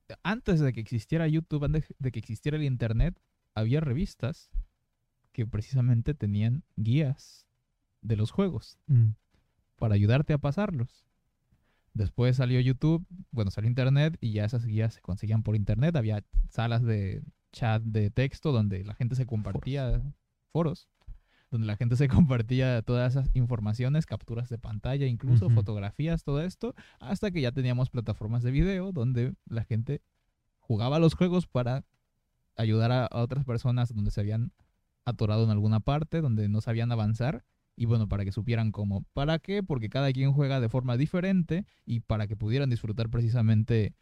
Está- Antes de que existiera YouTube, antes de que existiera el internet, había revistas que precisamente tenían guías de los juegos Mm, para ayudarte a pasarlos. Después salió YouTube, bueno, salió Internet y ya esas guías se conseguían por Internet. Había salas de chat de texto donde la gente se compartía, foros, donde la gente se compartía todas esas informaciones, capturas de pantalla, incluso fotografías, todo esto, hasta que ya teníamos plataformas de video donde la gente jugaba los juegos para ayudar a, a otras personas donde se habían atorado en alguna parte, donde no sabían avanzar. Y bueno, para que supieran cómo. ¿Para qué? Porque cada quien juega de forma diferente y para que pudieran disfrutar precisamente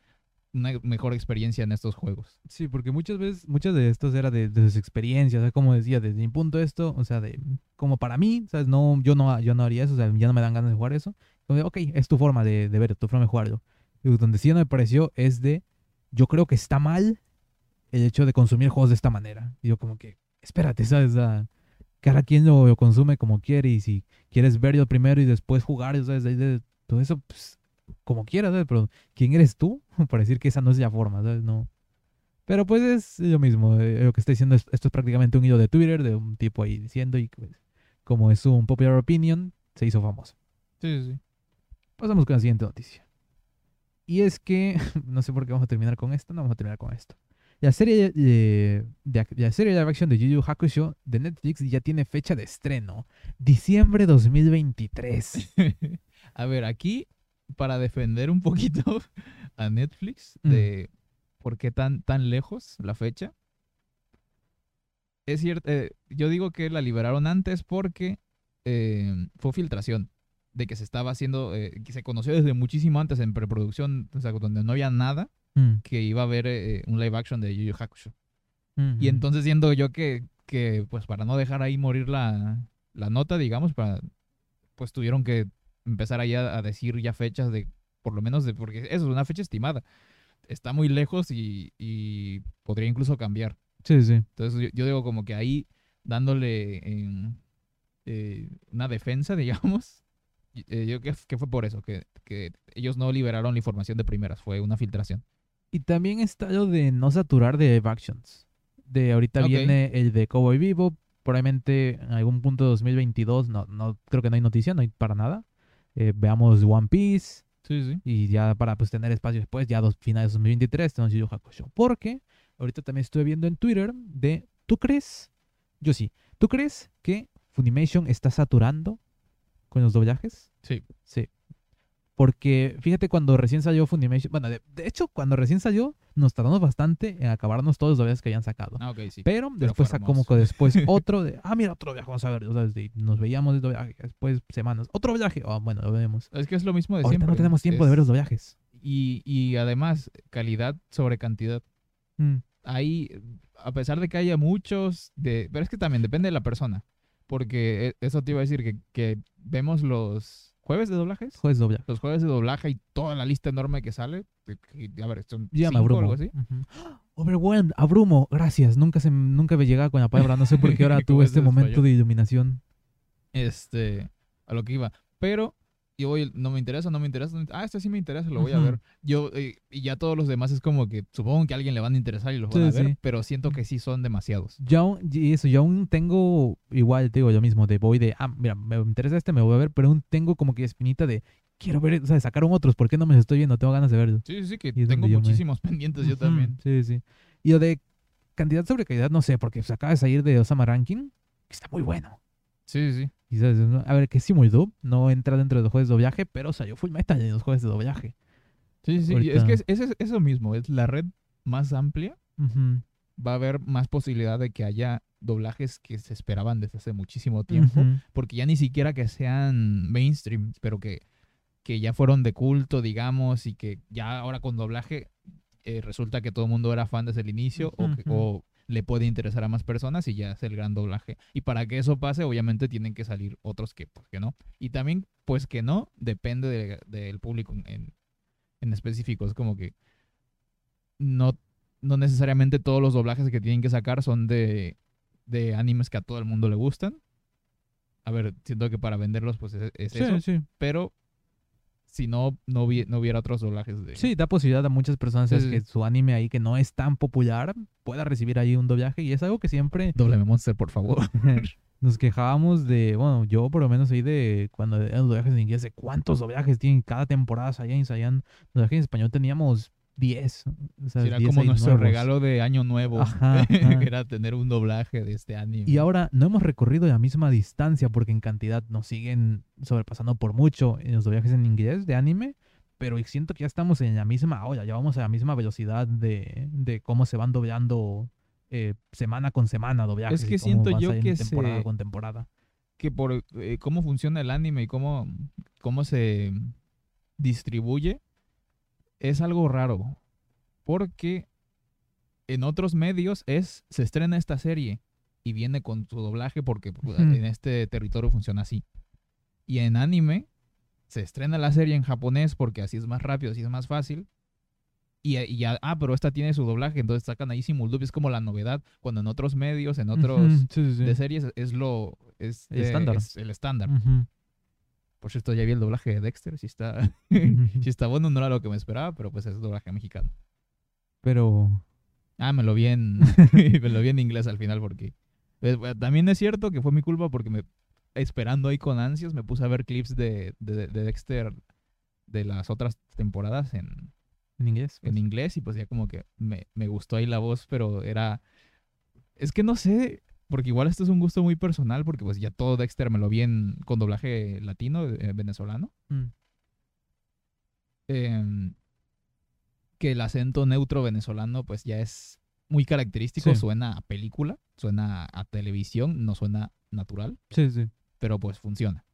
una mejor experiencia en estos juegos. Sí, porque muchas veces, muchas de estos era de, de sus experiencias, o sea, como decía, desde mi punto de esto, o sea, de como para mí, ¿sabes? No, yo no, yo no haría eso, o sea, ya no me dan ganas de jugar eso. De, ok, es tu forma de, de ver, tu forma de jugarlo. Y donde sí no me pareció es de, yo creo que está mal el hecho de consumir juegos de esta manera. Y yo como que, espérate, ¿sabes? Sea, cada quien lo, lo consume como quiere y si quieres verlo primero y después jugar, ¿sabes? De de- todo eso, pues, como quieras, ¿sabes? Pero ¿quién eres tú para decir que esa no es la forma, ¿sabes? No. Pero pues es lo mismo, eh, lo que está diciendo es, esto es prácticamente un hilo de Twitter de un tipo ahí diciendo y pues, como es un popular opinion, se hizo famoso. Sí, sí, sí. Pasamos con la siguiente noticia. Y es que, no sé por qué vamos a terminar con esto, no vamos a terminar con esto. La serie de, de- la serie de live action de Yu Yu Hakusho de Netflix ya tiene fecha de estreno, diciembre 2023. a ver, aquí, para defender un poquito a Netflix Mm. de por qué tan, tan lejos la fecha. Es cierto, eh, yo digo que la liberaron antes porque eh, fue filtración de que se estaba haciendo, eh, que se conoció desde muchísimo antes en preproducción, o sea, donde no había nada, Mm, que iba a haber eh, un live action de Yu Yu Hakusho. mm, Y entonces siendo yo que, que pues para no dejar ahí morir la, la nota, digamos, para, pues tuvieron que empezar ahí a, decir ya fechas de, por lo menos de, porque eso es una fecha estimada. Está muy lejos y, y podría incluso cambiar. Sí, sí. Entonces yo, yo digo como que ahí dándole en, eh, una defensa, digamos, eh, yo que, que fue por eso, que, que ellos no liberaron la información de primeras, fue una filtración. Y también está lo de no saturar de actions. De ahorita viene el de Cowboy Vivo, probablemente en algún punto de 2022, no, no creo que no hay noticia, no hay para nada. Eh, veamos One Piece Sí, sí. y ya para pues tener espacio después, ya dos finales de 2023 tenemos Yu Hakusho. Porque ahorita también estuve viendo en Twitter de, ¿tú crees? Yo sí. ¿Tú crees que Funimation está saturando con los doblajes? Sí. Sí. Porque fíjate, cuando recién salió Funimation, bueno, de, de hecho, cuando recién salió, nos tardamos bastante en acabarnos todos los doblajes que habían sacado. Ah, sí. Pero, Pero después, como que después otro de, ah, mira, otro viaje, vamos a ver, nos veíamos de doblaje, después semanas, otro viaje, oh, bueno, lo vemos. Es que es lo mismo de Ahorita siempre. no tenemos tiempo de ver los doblajes. Y, y además, calidad sobre cantidad. Mm, Ahí, a pesar de que haya muchos, de, pero es que también depende de la persona. Porque e- eso te iba a decir que, que vemos los jueves de doblajes. Jueves de doblaje. Los jueves de doblaje y toda la lista enorme que sale. que- a ver, son Ya me cinco o abrumo. algo así. Ujú. Overwhelmed, abrumo, gracias. Nunca se nunca me llegaba con la palabra, no sé por qué ahora ¿Cómo tuve es este en momento español? de iluminación. Este, a lo que iba. Pero yo voy, no me interesa, no me interesa. no me- Ah, este sí me interesa, lo voy a ver. Yo, eh, y ya todos los demás es como que supongo que a alguien le van a interesar y los van Sí, a ver, sí. pero siento que sí son demasiados. Yo aún, y eso, yo aún tengo, igual te digo yo mismo, de voy de, ah, mira, me interesa este, me voy a ver, pero aún tengo como que espinita de, quiero ver, o sea, sacaron otros, ¿por qué no me los estoy viendo? Tengo ganas de verlos. Sí, sí, sí, que Y tengo me- muchísimos pendientes yo también. Sí, sí. Y lo de cantidad sobre calidad, no sé, porque se acaba de salir de Osama Ranking, que está muy bueno. Sí, sí, ¿no? a ver, que sí, muy dub, no entra dentro de los juegos de doblaje, pero salió full metal en los juegos de doblaje. Sí, sí, sí. Ahorita- Es que es, es- es eso mismo, es la red más amplia. Va a haber más posibilidad de que haya doblajes que se esperaban desde hace muchísimo tiempo. Porque ya ni siquiera que sean mainstream, pero que, que ya fueron de culto, digamos, y que ya ahora con doblaje eh, resulta que todo el mundo era fan desde el inicio o, que- o le puede interesar a más personas y ya es el gran doblaje. Y para que eso pase, obviamente tienen que salir otros que, pues, que no. Y también, pues que no, depende de- del público en, en específico. Es como que no, no necesariamente todos los doblajes que tienen que sacar son de, de animes que a todo el mundo le gustan. A ver, siento que para venderlos, pues es, es Sí, eso. sí. Pero si no, no, hubi- no hubiera otros doblajes de... Sí, da posibilidad a muchas personas Sí, es sí, que su anime ahí que no es tan popular pueda recibir ahí un doblaje y es algo que siempre Doble Monster, por favor. nos quejábamos de, bueno, yo por lo menos ahí de cuando eran los doblajes en inglés, de cuántos doblajes tienen cada temporada, salían y salían. Doblajes en español teníamos 10. O sea, 10 como nuestro nuevos. regalo de año nuevo. Ajá, ajá. era tener un doblaje de este anime. Y ahora no hemos recorrido la misma distancia porque en cantidad nos siguen sobrepasando por mucho en los doblajes en inglés de anime, pero siento que ya estamos en la misma ola, ya vamos a la misma velocidad de, de cómo se van doblando eh, semana con semana doblajes. Es que siento yo que temporada se- con temporada. que por eh, cómo funciona el anime y cómo, cómo se distribuye, es algo raro. Porque en otros medios es, se estrena esta serie y viene con su doblaje porque Ujú. en este territorio funciona así. Y en anime se estrena la serie en japonés porque así es más rápido, así es más fácil. Y, y ya, ah, pero esta tiene su doblaje, entonces sacan ahí simuldub, es como la novedad, cuando en otros medios, en otros Ujú, sí, sí, sí. de series es lo es, El eh, estándar. es el estándar. Por cierto, ya vi el doblaje de Dexter, si está si está bueno, no era lo que me esperaba, pero pues es doblaje mexicano. Pero Ah, me lo vi en me lo vi en inglés al final porque bueno, también es cierto que fue mi culpa porque me esperando ahí con ansias me puse a ver clips de, de, de Dexter de las otras temporadas en, en inglés. en pues. inglés y pues ya como que me, me gustó ahí la voz, pero era... Es que no sé, porque igual esto es un gusto muy personal, porque pues ya todo Dexter me lo vi en, con doblaje latino, eh, venezolano. Mm. Em, que el acento neutro venezolano pues ya es muy característico, Sí. suena a película, suena a televisión, no suena natural, Sí, sí. pero pues funciona.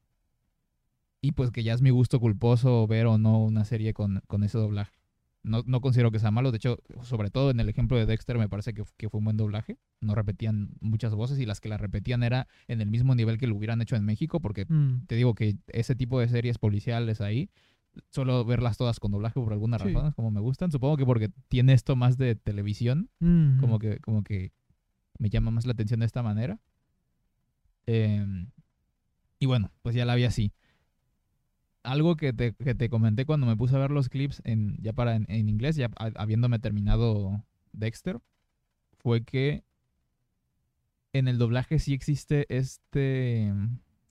Y pues que ya es mi gusto culposo ver o no una serie con, con ese doblaje. No, no considero que sea malo, de hecho, sobre todo en el ejemplo de Dexter me parece que, que fue un buen doblaje. No repetían muchas voces y las que las repetían era en el mismo nivel que lo hubieran hecho en México, porque Mm. te digo que ese tipo de series policiales ahí, suelo verlas todas con doblaje por alguna Sí. razón, como me gustan. Supongo que porque tiene esto más de televisión, Mm. como que, como que me llama más la atención de esta manera. Em, y bueno, pues ya la vi así. Algo que te, que te comenté cuando me puse a ver los clips en, ya para en, inglés, ya ha- habiéndome terminado Dexter, fue que en el doblaje sí existe este,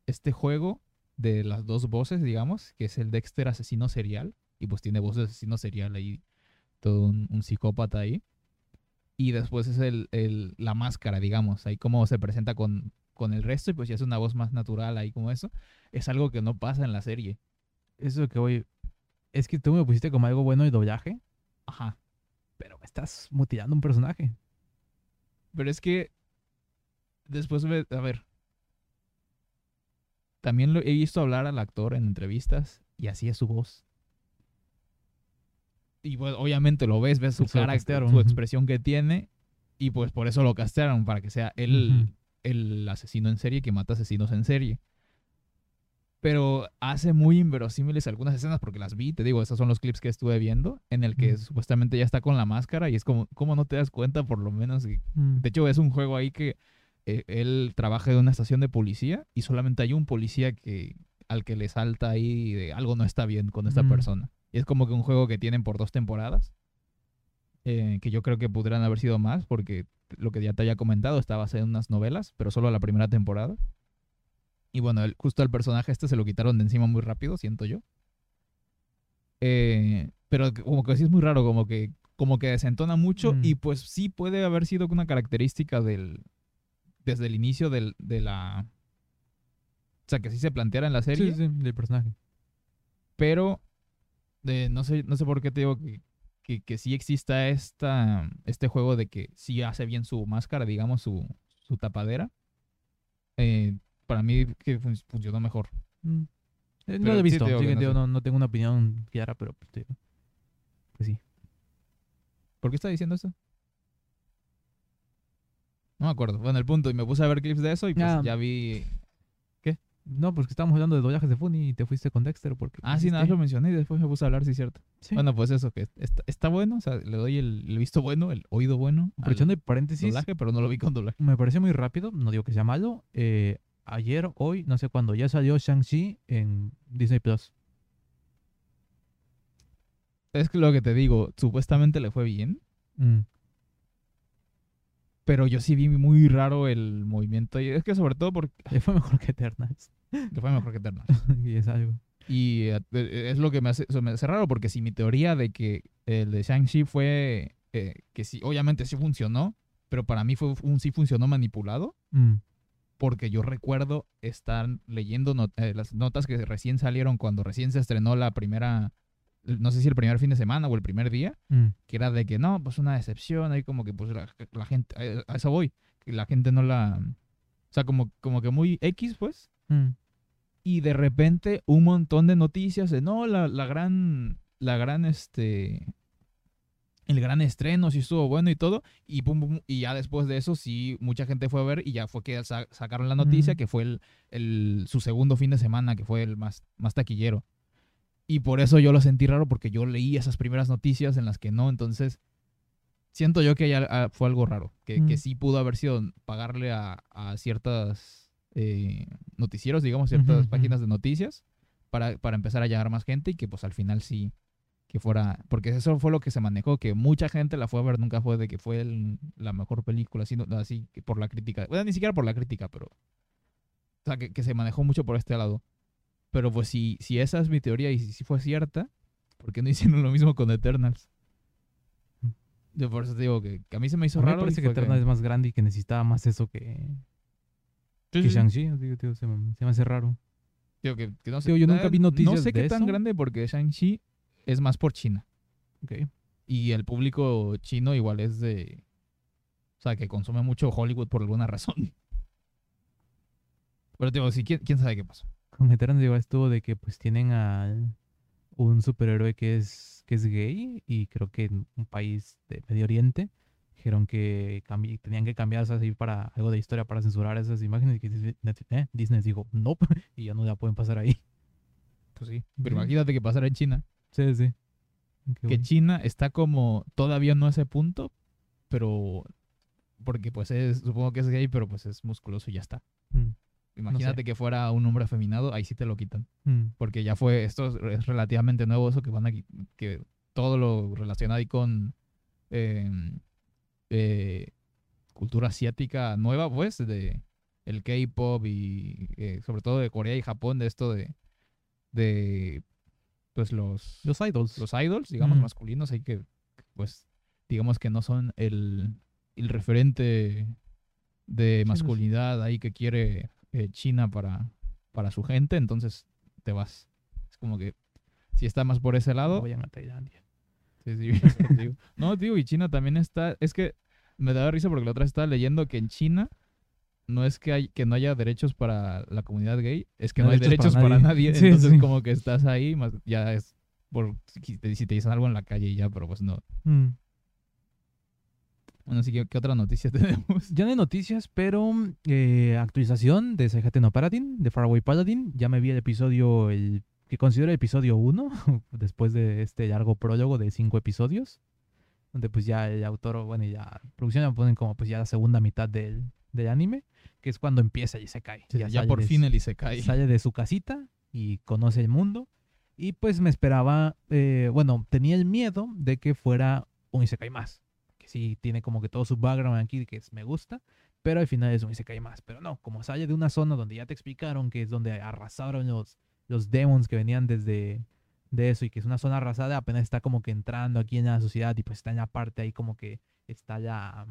este juego de las dos voces, digamos, que es el Dexter asesino serial, y pues tiene voz de asesino serial ahí, todo un, psicópata ahí. Y después es el, el- la máscara, digamos, ahí cómo se presenta con, con el resto, y pues ya es una voz más natural ahí como eso. Es algo que no pasa en la serie. Eso que voy. es que tú me pusiste como algo bueno de doblaje, Ajá. pero me estás mutilando un personaje. Pero es que después, ve- a ver, también lo he visto hablar al actor en entrevistas y así es su voz. Y pues obviamente lo ves, ves su cara, castearon, su expresión que tiene y pues por eso lo castearon, para que sea él el asesino en serie que mata asesinos en serie. Pero hace muy inverosímiles algunas escenas porque las vi, te digo, esos son los clips que estuve viendo, en el que Mm. supuestamente ya está con la máscara y es como, ¿cómo no te das cuenta por lo menos? Y Mm. de hecho, es un juego ahí que eh, él trabaja en una estación de policía y solamente hay un policía que al que le salta ahí de algo no está bien con esta Mm. persona. Y es como que un juego que tienen por dos temporadas, eh, que yo creo que pudieran haber sido más, porque lo que ya te había comentado está basado en unas novelas, pero solo la primera temporada. Y bueno, el- justo el personaje este se lo quitaron de encima muy rápido, siento yo. Eh, pero como que sí es muy raro, como que, como que desentona mucho Mm. y pues sí puede haber sido una característica del, desde el inicio del, de la... O sea, que sí se planteara en la serie, Sí, sí, del personaje. pero de, no, sé, no sé por qué te digo que, que, que sí exista esta, este juego de que sí hace bien su máscara, digamos, su, su tapadera. Eh, para mí que fun- funcionó mejor. Mm. Eh, no lo he sí visto, te digo sí que que no no, no tengo una opinión clara, pero pues, te pues sí. ¿Por qué está diciendo eso? No me acuerdo. Bueno, el punto, y me puse a ver clips de eso y pues Ah. ya vi... No, pues que estábamos hablando de doblajes de Funny y te fuiste con Dexter porque... Ah, sí, nada, más lo mencioné y después me puse a hablar, sí, cierto. Sí. Bueno, pues eso, que está, está bueno, o sea, le doy el, el visto bueno, el oído bueno Aprovechando el paréntesis, doblaje, pero no lo vi con doblaje. me pareció muy rápido, no digo que sea malo. eh, ayer, hoy, no sé cuándo, ya salió Shang-Chi en Disney Plus. Es lo que te digo, supuestamente le fue bien, Mm. pero yo sí vi muy raro el movimiento. Y es que sobre todo porque Le fue mejor que Eternals. le fue mejor que Eternal. y es algo. Y eh, eh, es lo que me hace, me hace raro, porque si mi teoría de que el de Shang-Chi fue eh, que sí, obviamente sí funcionó, pero para mí fue un sí funcionó manipulado, Mm. Porque yo recuerdo estar leyendo not- eh, las notas que recién salieron cuando recién se estrenó la primera, no sé si el primer fin de semana o el primer día, Mm. que era de que no, pues una decepción, ahí como que pues la, la gente, eh, a eso voy, que la gente no la, o sea, como, como que muy X, pues, Mm. y de repente un montón de noticias de no, la, la gran, la gran, este, el gran estreno sí estuvo bueno y todo, y pum, pum, y ya después de eso sí, mucha gente fue a ver y ya fue que sa- sacaron la noticia Mm. que fue el, el, su segundo fin de semana, que fue el más, más taquillero. Y por eso yo lo sentí raro, porque yo leí esas primeras noticias en las que no, entonces siento yo que ya fue algo raro, que, que Mm. sí pudo haber sido pagarle a, a ciertas eh, noticieros, digamos, ciertas páginas de noticias para, para empezar a llegar más gente y que pues al final sí, que fuera, porque eso fue lo que se manejó, que mucha gente la fue a ver, nunca fue de que fue el- la mejor película, sino así que por la crítica, bueno, ni siquiera por la crítica, pero, o sea, que, que se manejó mucho por este lado. Pero pues si, si esa es mi teoría y si, si fue cierta, ¿por qué no hicieron lo mismo con Eternals? Yo por eso te digo que, que a mí se me hizo A mí me raro. y parece que Eternals es más grande y que necesitaba más eso que, Sí, que sí. Shang-Chi. Digo, digo, se, me, se me hace raro. Digo que, que no sé. Digo, yo nunca vi No noticias sé qué de tan eso. grande porque Shang-Chi es más por China. Ok. Y el público chino igual es de... O sea, que consume mucho Hollywood por alguna razón. Pero digo, sí, ¿quién, quién sabe qué pasó? Con Eternals igual estuvo de que pues tienen a un superhéroe que es, que es gay y creo que en un país de Medio Oriente dijeron que tenían que cambiarse así para algo de historia para censurar esas imágenes y que Disney, eh, Disney dijo no y ya no la pueden pasar ahí. Pues sí. Pero imagínate que pasara en China. Sí, sí. Que bueno. China está como todavía no a ese punto, pero porque pues es, supongo que es gay, pero pues es musculoso y ya está. Mm, Imagínate que fuera un hombre afeminado, ahí sí te lo quitan, mm, porque ya fue, esto es, relativamente nuevo eso que van a que todo lo relacionado ahí con eh, eh, cultura asiática nueva, pues, de el K-pop y eh, sobre todo de Corea y Japón, de esto de, de pues los Los idols. los idols, digamos, masculinos, hay que, pues, digamos que no son el, el referente de masculinidad ahí que quiere eh, China para, para su gente, entonces te vas. Es como que sí está más por ese lado. vayan a Tailandia. Sí, sí. No, digo, y China también está. Es que me da risa porque la otra vez estaba leyendo que en China no es que, hay, que no haya derechos para la comunidad gay, es que no, hay derechos para nadie. Sí, entonces, sí. como que estás ahí, más ya es por si te, si te dicen algo en la calle y ya, pero pues no. Mm. Bueno, así que, ¿qué otra noticia tenemos? Ya no hay noticias, pero eh, actualización de Seihaten no Paladin, de Faraway Paladin. Ya me vi el episodio, el que considero el episodio 1, después de este largo prólogo de 5 episodios. Donde pues ya el autor, bueno, y ya producción ya ponen como pues ya la segunda mitad del, del anime, que es cuando empieza y se cae. ya sale por fin el Isekai. sale de su casita y conoce el mundo. Y pues me esperaba, eh, bueno, tenía el miedo de que fuera un Isekai más. Que sí tiene como que todo su background aquí que es- me gusta, pero al final es un Isekai más. Pero no, como sale de una zona donde ya te explicaron que es donde arrasaron los, los demons que venían desde de eso y que es una zona arrasada, apenas está como que entrando aquí en la sociedad y pues está en la parte ahí como que está ya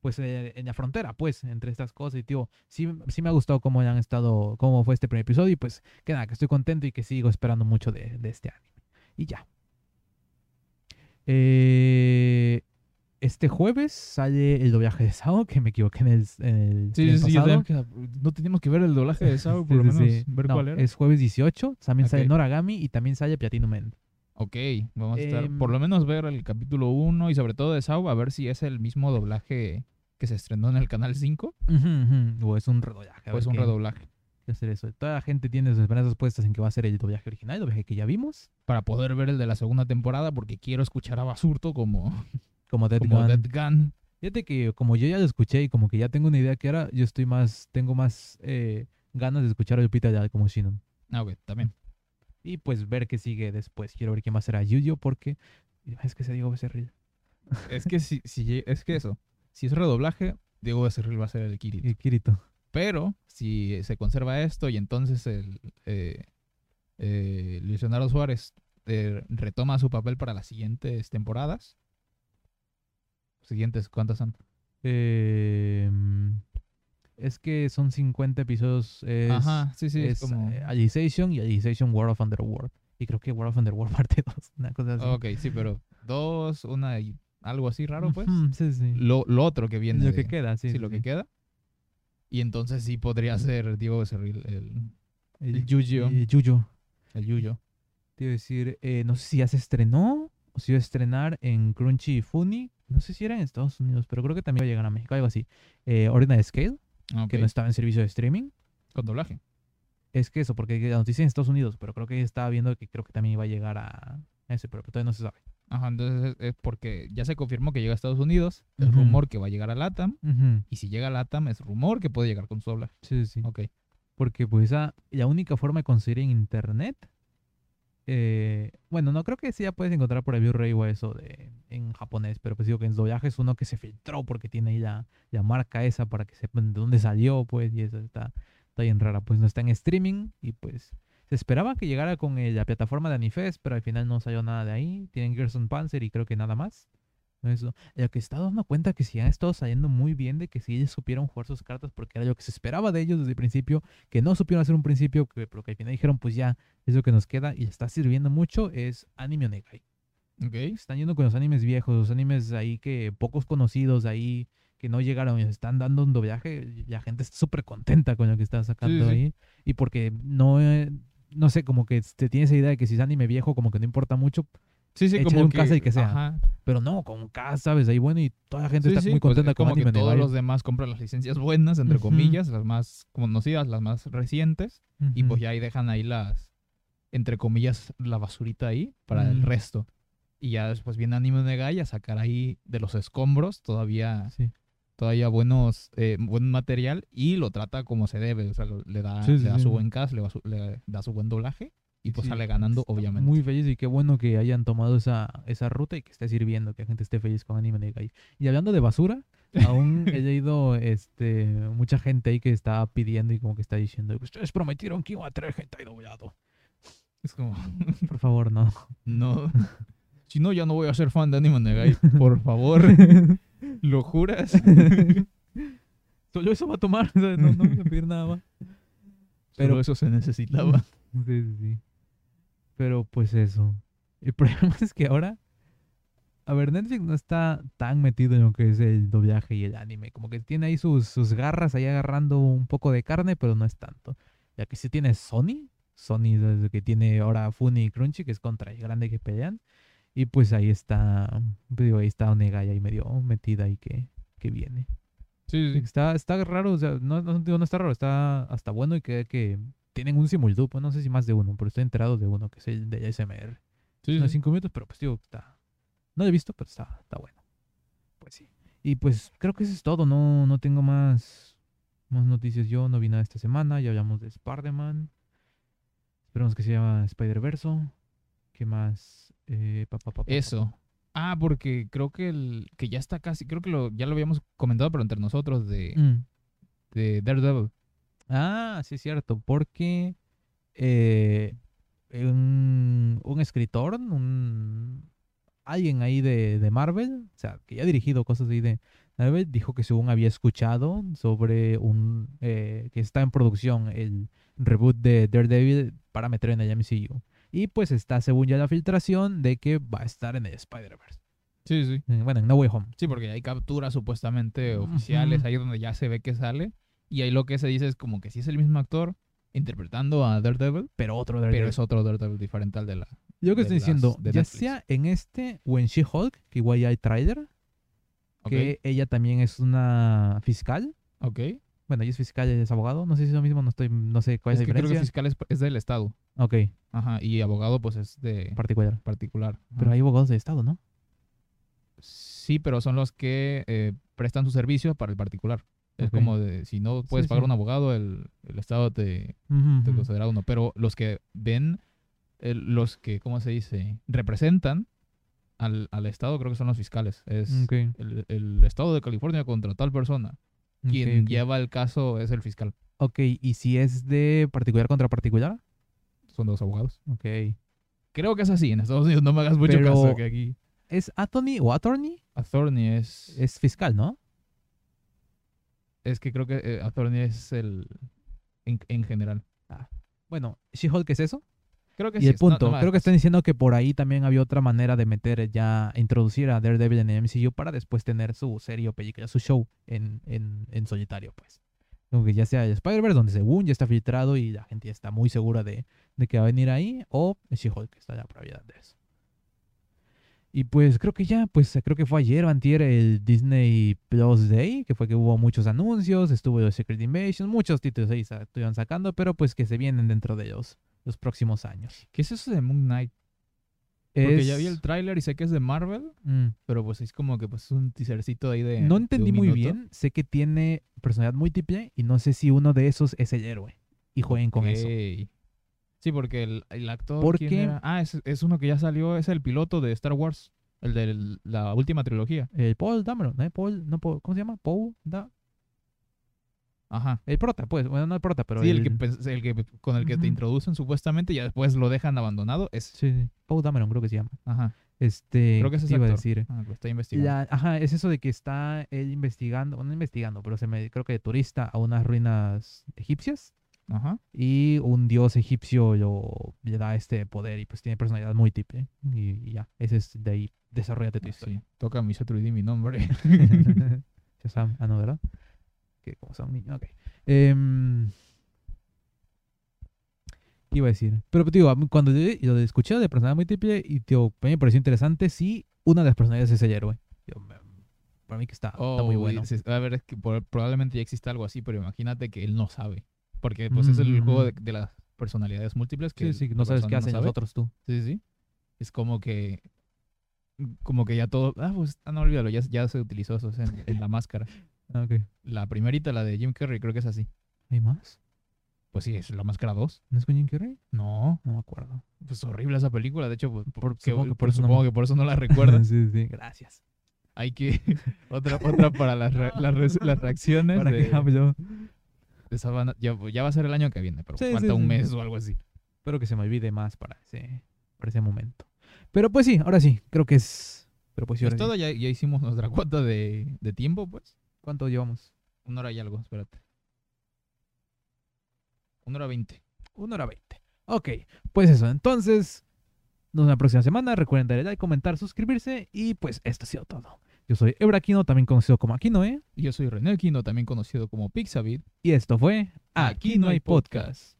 pues eh, en la frontera, pues, entre estas cosas. Y, tío, sí, sí me ha gustado cómo han estado, cómo fue este primer episodio. Y pues, que nada, que estoy contento y que sigo esperando mucho de, de este anime. Y ya. Eh, este jueves sale el doblaje de Sao, que me equivoqué en el, en el Sí, sí, sí, pasado. que- no teníamos que ver el doblaje de Sao, por lo Sí, sí, menos sí. ver No, cuál era. Es jueves 18, también sale Ok. Noragami y también sale Platinum End. Ok, vamos a estar, Em, por lo menos ver el capítulo 1 y sobre todo de Sao, a ver si es el mismo doblaje que se estrenó en el canal 5 Ujú, ujú. O es un redoblaje. o es un redoblaje. hacer eso. Toda la gente tiene sus esperanzas puestas en que va a ser el doblaje original, el doblaje que ya vimos. Para poder ver el de la segunda temporada, porque quiero escuchar a Basurto como, Como Dead como Gun. Dead Gun. Fíjate que como yo ya lo escuché y como que ya tengo una idea que era, yo estoy más, tengo más eh, ganas de escuchar a Lupita ya como Shinon. Ah, ok, también. Y pues ver qué sigue después. Quiero ver quién va a ser a Yuyo porque es que se Diego Becerril. Es que si, si es que eso, si es redoblaje, Diego Becerril va a ser el Kirito. Y Kirito. Pero si se conserva esto y entonces el eh, eh, Luis Leonardo Suárez eh, retoma su papel para las siguientes temporadas. Siguientes, ¿cuántas son? Eh, es que son 50 episodios. Es, Ajá, sí, sí, es, es, como... eh, Alicization y Alicization World of Underworld. Y creo que World of Underworld parte 2. Una cosa así. Ok, sí, pero dos, una y algo así raro, pues. Sí, sí. Lo, lo otro que viene. Lo de- que queda, sí. sí, lo sí. que queda. Y entonces sí podría ser Diego Becerril el, el Yuyo. El Yuyo. el Yuyo. Te iba a decir, eh, no sé si ya se estrenó o si iba a estrenar en Crunchy Funny. No sé si era en Estados Unidos, pero creo que también va a llegar a México, algo así. Eh, Ordinary Scale, Que no estaba en servicio de streaming. Con doblaje. Es que eso, porque la noticia en Estados Unidos, pero creo que estaba viendo que creo que también iba a llegar a ese, pero todavía no se sabe. Ajá, entonces es, es porque ya se confirmó que llega a Estados Unidos. El Ujú. rumor que va a llegar a LATAM. Y si llega a LATAM es rumor que puede llegar con su doblaje. Sí, sí. Ok. Porque pues esa, la única forma de conseguir en internet. Eh, bueno, no creo que sí ya puedes encontrar por el Blu-ray o eso de, en japonés, pero pues digo que en doblaje es uno que se filtró porque tiene ahí la, la marca esa para que sepan de dónde salió, pues, y eso está, está bien rara. Pues no está en streaming y pues se esperaba que llegara con eh, la plataforma de Anifest, pero al final no salió nada de ahí. Tienen Gerson Panzer y creo que nada más. Eso. Lo que estado dando cuenta que sí han estado saliendo muy bien de que sí ellos supieron jugar sus cartas porque era lo que se esperaba de ellos desde el principio, que no supieron hacer un principio, que, pero que al final dijeron pues ya es lo que nos queda y está sirviendo mucho, es Anime Onegai. Ok. Están yendo con los animes viejos, los animes ahí que pocos conocidos ahí que no llegaron y están dando un doblaje, la gente está súper contenta con lo que está sacando sí. ahí y porque no... eh, no sé, como que te tiene esa idea de que si es anime viejo, como que no importa mucho, Sí, sí, Échale como un que, casa y que sea. Ajá. pero no, con K, ¿sabes? Ahí bueno, y toda la gente Sí, está sí, muy pues, contenta es con como que Anime todos Onegai. los demás compran las licencias buenas, entre Ujú. comillas, las más conocidas, las más recientes. Y Ujú. pues ya ahí dejan ahí las, entre comillas, la basurita ahí para el Mm. resto. Y ya después viene Anime Negai a sacar ahí de los escombros todavía, Sí. todavía buenos, eh, buen material y lo trata como se debe. O sea, lo- le da, le da su buen cast, le, le da su buen doblaje y pues Sí, sale ganando, obviamente. Muy feliz y qué bueno que hayan tomado esa, esa ruta y que esté sirviendo, que la gente esté feliz con Anime Negai. Y hablando de basura, aún he leído este, mucha gente ahí que está pidiendo y como que está diciendo, ustedes prometieron que iba a traer gente ahí doblado. Es como, Por favor, no. no. Si no, ya no voy a ser fan de Anime Negai. Por favor. ¿Lo juras? Solo eso va a tomar, no, no vamos a pedir nada más. Pero Pero- eso se necesitaba. Sí, sí, sí. Pero pues eso. El problema es que ahora. A ver, Netflix no está tan metido en lo que es el doblaje y el anime. Como que tiene ahí sus, sus garras ahí agarrando un poco de carne, pero no es tanto. Ya que sí tiene Sony. Sony es el que tiene ahora Funny y Crunchy, que es contra el grande que pelean. Y pues ahí está. pues, digo, ahí está Onega ahí medio metida y que, que viene. Sí, sí. Está, está raro, o sea, no, no, digo, no está raro, está hasta bueno y que, que tienen un simuldup, no sé si más de uno, pero estoy enterado de uno, que es el de ASMR. Sí, No sí. cinco minutos, pero pues digo, está... No lo he visto, pero está, está bueno. Pues sí. Y pues creo que eso es todo, no, no tengo más, más noticias yo, no vi nada esta semana, ya hablamos de Spider-Man. Esperemos que se llama Spider-Verso. ¿Qué más? Eh, pa, pa, pa, pa, pa, Eso. Ah, porque creo que el que ya está casi, creo que lo, ya lo habíamos comentado, pero entre nosotros de. Mm. de Daredevil. Ah, sí es cierto, porque eh, un, un escritor, un alguien ahí de, de Marvel, o sea, que ya ha dirigido cosas ahí de Marvel, dijo que según había escuchado sobre un eh, que está en producción el reboot de Daredevil para meter en el MCU. Y pues está según ya la filtración de que va a estar en el Spider-Verse. Sí, sí. Eh, Bueno, en No Way Home. Sí, porque hay capturas supuestamente oficiales ahí donde ya se ve que sale. Y ahí lo que se dice es como que sí es el mismo actor interpretando a Daredevil, Pero otro pero Daredevil. es otro Daredevil diferente al de la... Yo que estoy las- diciendo, ya Netflix. sea en este o en She-Hulk, que igual ya hay trailer, Ok, que ella también es una fiscal. ok. Bueno, ella es fiscal y es abogado. No sé si es lo mismo, no estoy, no sé cuál es, Es que la creo que diferencia. fiscal es, es del Estado. Ok, Ajá, y abogado pues es de particular. particular. Pero hay abogados de estado, ¿no? Sí, pero son los que eh, prestan su servicio para el particular. Es como de, si no puedes Sí, pagar sí. un abogado, el, el Estado te, Ujú, te considera uno. Pero los que ven, los que, ¿cómo se dice? Representan al, al Estado, creo que son los fiscales. Es el, el Estado de California contra tal persona. Quien lleva el caso es el fiscal. Ok, ¿y si es de particular contra particular? Son dos abogados. Ok. Creo que es así. En Estados Unidos no me hagas mucho Pero- caso que aquí. ¿Es attorney o attorney? Attorney es. Es fiscal, ¿no? Es que creo que eh, attorney es el. En, en general. Bueno, She-Hulk es eso. Creo que Y sí el es- no- no punto, creo que están diciendo que por ahí también había otra manera de meter ya, introducir a Daredevil en el MCU para después tener su serie o película, su show en, en, en solitario, pues. Como que ya sea Spider-Verse, donde según ya está filtrado y la gente ya está muy segura de, de que va a venir ahí, o She-Hulk, que está la probabilidad de eso. Y pues creo que ya, pues creo que fue ayer o antier el Disney Plus Day, que fue que hubo muchos anuncios, estuvo el Secret Invasion, muchos títulos ahí sa- estuvieron sacando, pero pues que se vienen dentro de los, los próximos años. ¿Qué es eso de Moon Knight? Porque ya vi el tráiler y sé que es de Marvel, Mm. pero pues es como que pues es un teasercito ahí de. No entendí muy minuto. bien. Sé que tiene personalidad múltiple y no sé si uno de esos es el héroe. Y jueguen con eso. Sí, porque el, el actor. ¿Por ¿quién qué? era? Ah, es, es uno que ya salió, es el piloto de Star Wars. El de la última trilogía. El Paul Dameron, ¿eh? Paul, no, Paul- ¿cómo se llama? Paul da Ajá. El prota, pues. Bueno, no el prota, pero sí, el, el, que, el que con el que te introducen supuestamente y después lo dejan abandonado es. Sí, sí. Paul Dameron creo que se llama. Ajá. Este, Creo que es ¿qué ese iba a actor. decir? Ah, lo está investigando. La- ajá, es eso de que está él investigando, bueno, no investigando, pero se me creo que de turista a unas ruinas egipcias Ajá. y un dios egipcio lo, le da este poder y pues tiene personalidad múltiple y, y ya, ese es de ahí, desarrollate tu Ah, historia. sí. Toca mi 3D mi nombre. Shazam, ah no, ¿verdad? Que como son niños, ok. Em, ¿Qué iba a decir? Pero te digo, cuando yo, escuché de personalidad múltiple y tío, a mí me pareció interesante si una de las personalidades es el héroe. Yo, me- para mí que está, está muy Oh, bueno. A ver, es que por- probablemente ya existe algo así, pero imagínate que él no sabe. Porque pues es el juego de, Mm. de las personalidades múltiples que Sí, sí, no sabes qué hacen sabe. los otros tú. Sí, sí. Es como que. Como que ya todo. Ah, pues, ah, no olvídalo, ya, ya se utilizó eso en, en la máscara. Ah, ok. La primerita, la de Jim Carrey, creo que es así. ¿Hay más? Pues sí, es la máscara 2. ¿No es con Jim Carrey? No, No me acuerdo. pues horrible esa película. De hecho, pues, por, que- supongo que por no supongo que por eso no la recuerdas. sí, sí, gracias. Hay que. otra, otra para las, re- las, reacciones. ¿Para de- qué hablo? Ya, ya va a ser el año que viene, pero Sí, falta sí, un sí. mes o algo así. Espero que se me olvide más para ese, para ese momento. Pero pues sí, ahora sí, creo que es... Pero pues sí, Pues todo, ya, ya hicimos nuestra cuota de, de tiempo, pues. ¿Cuánto llevamos? Una hora y algo, espérate. Una hora veinte. Una hora veinte. Ok, pues eso. Entonces, Nos vemos la próxima semana. Recuerden darle like, comentar, suscribirse. Y pues esto ha sido todo. Yo soy Ebraquino, también conocido como Aquino, ¿eh? Y yo soy René Aquino, también conocido como Pixabit. Y esto fue Aquí no hay podcast.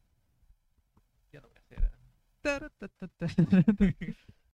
Ya no voy a hacer.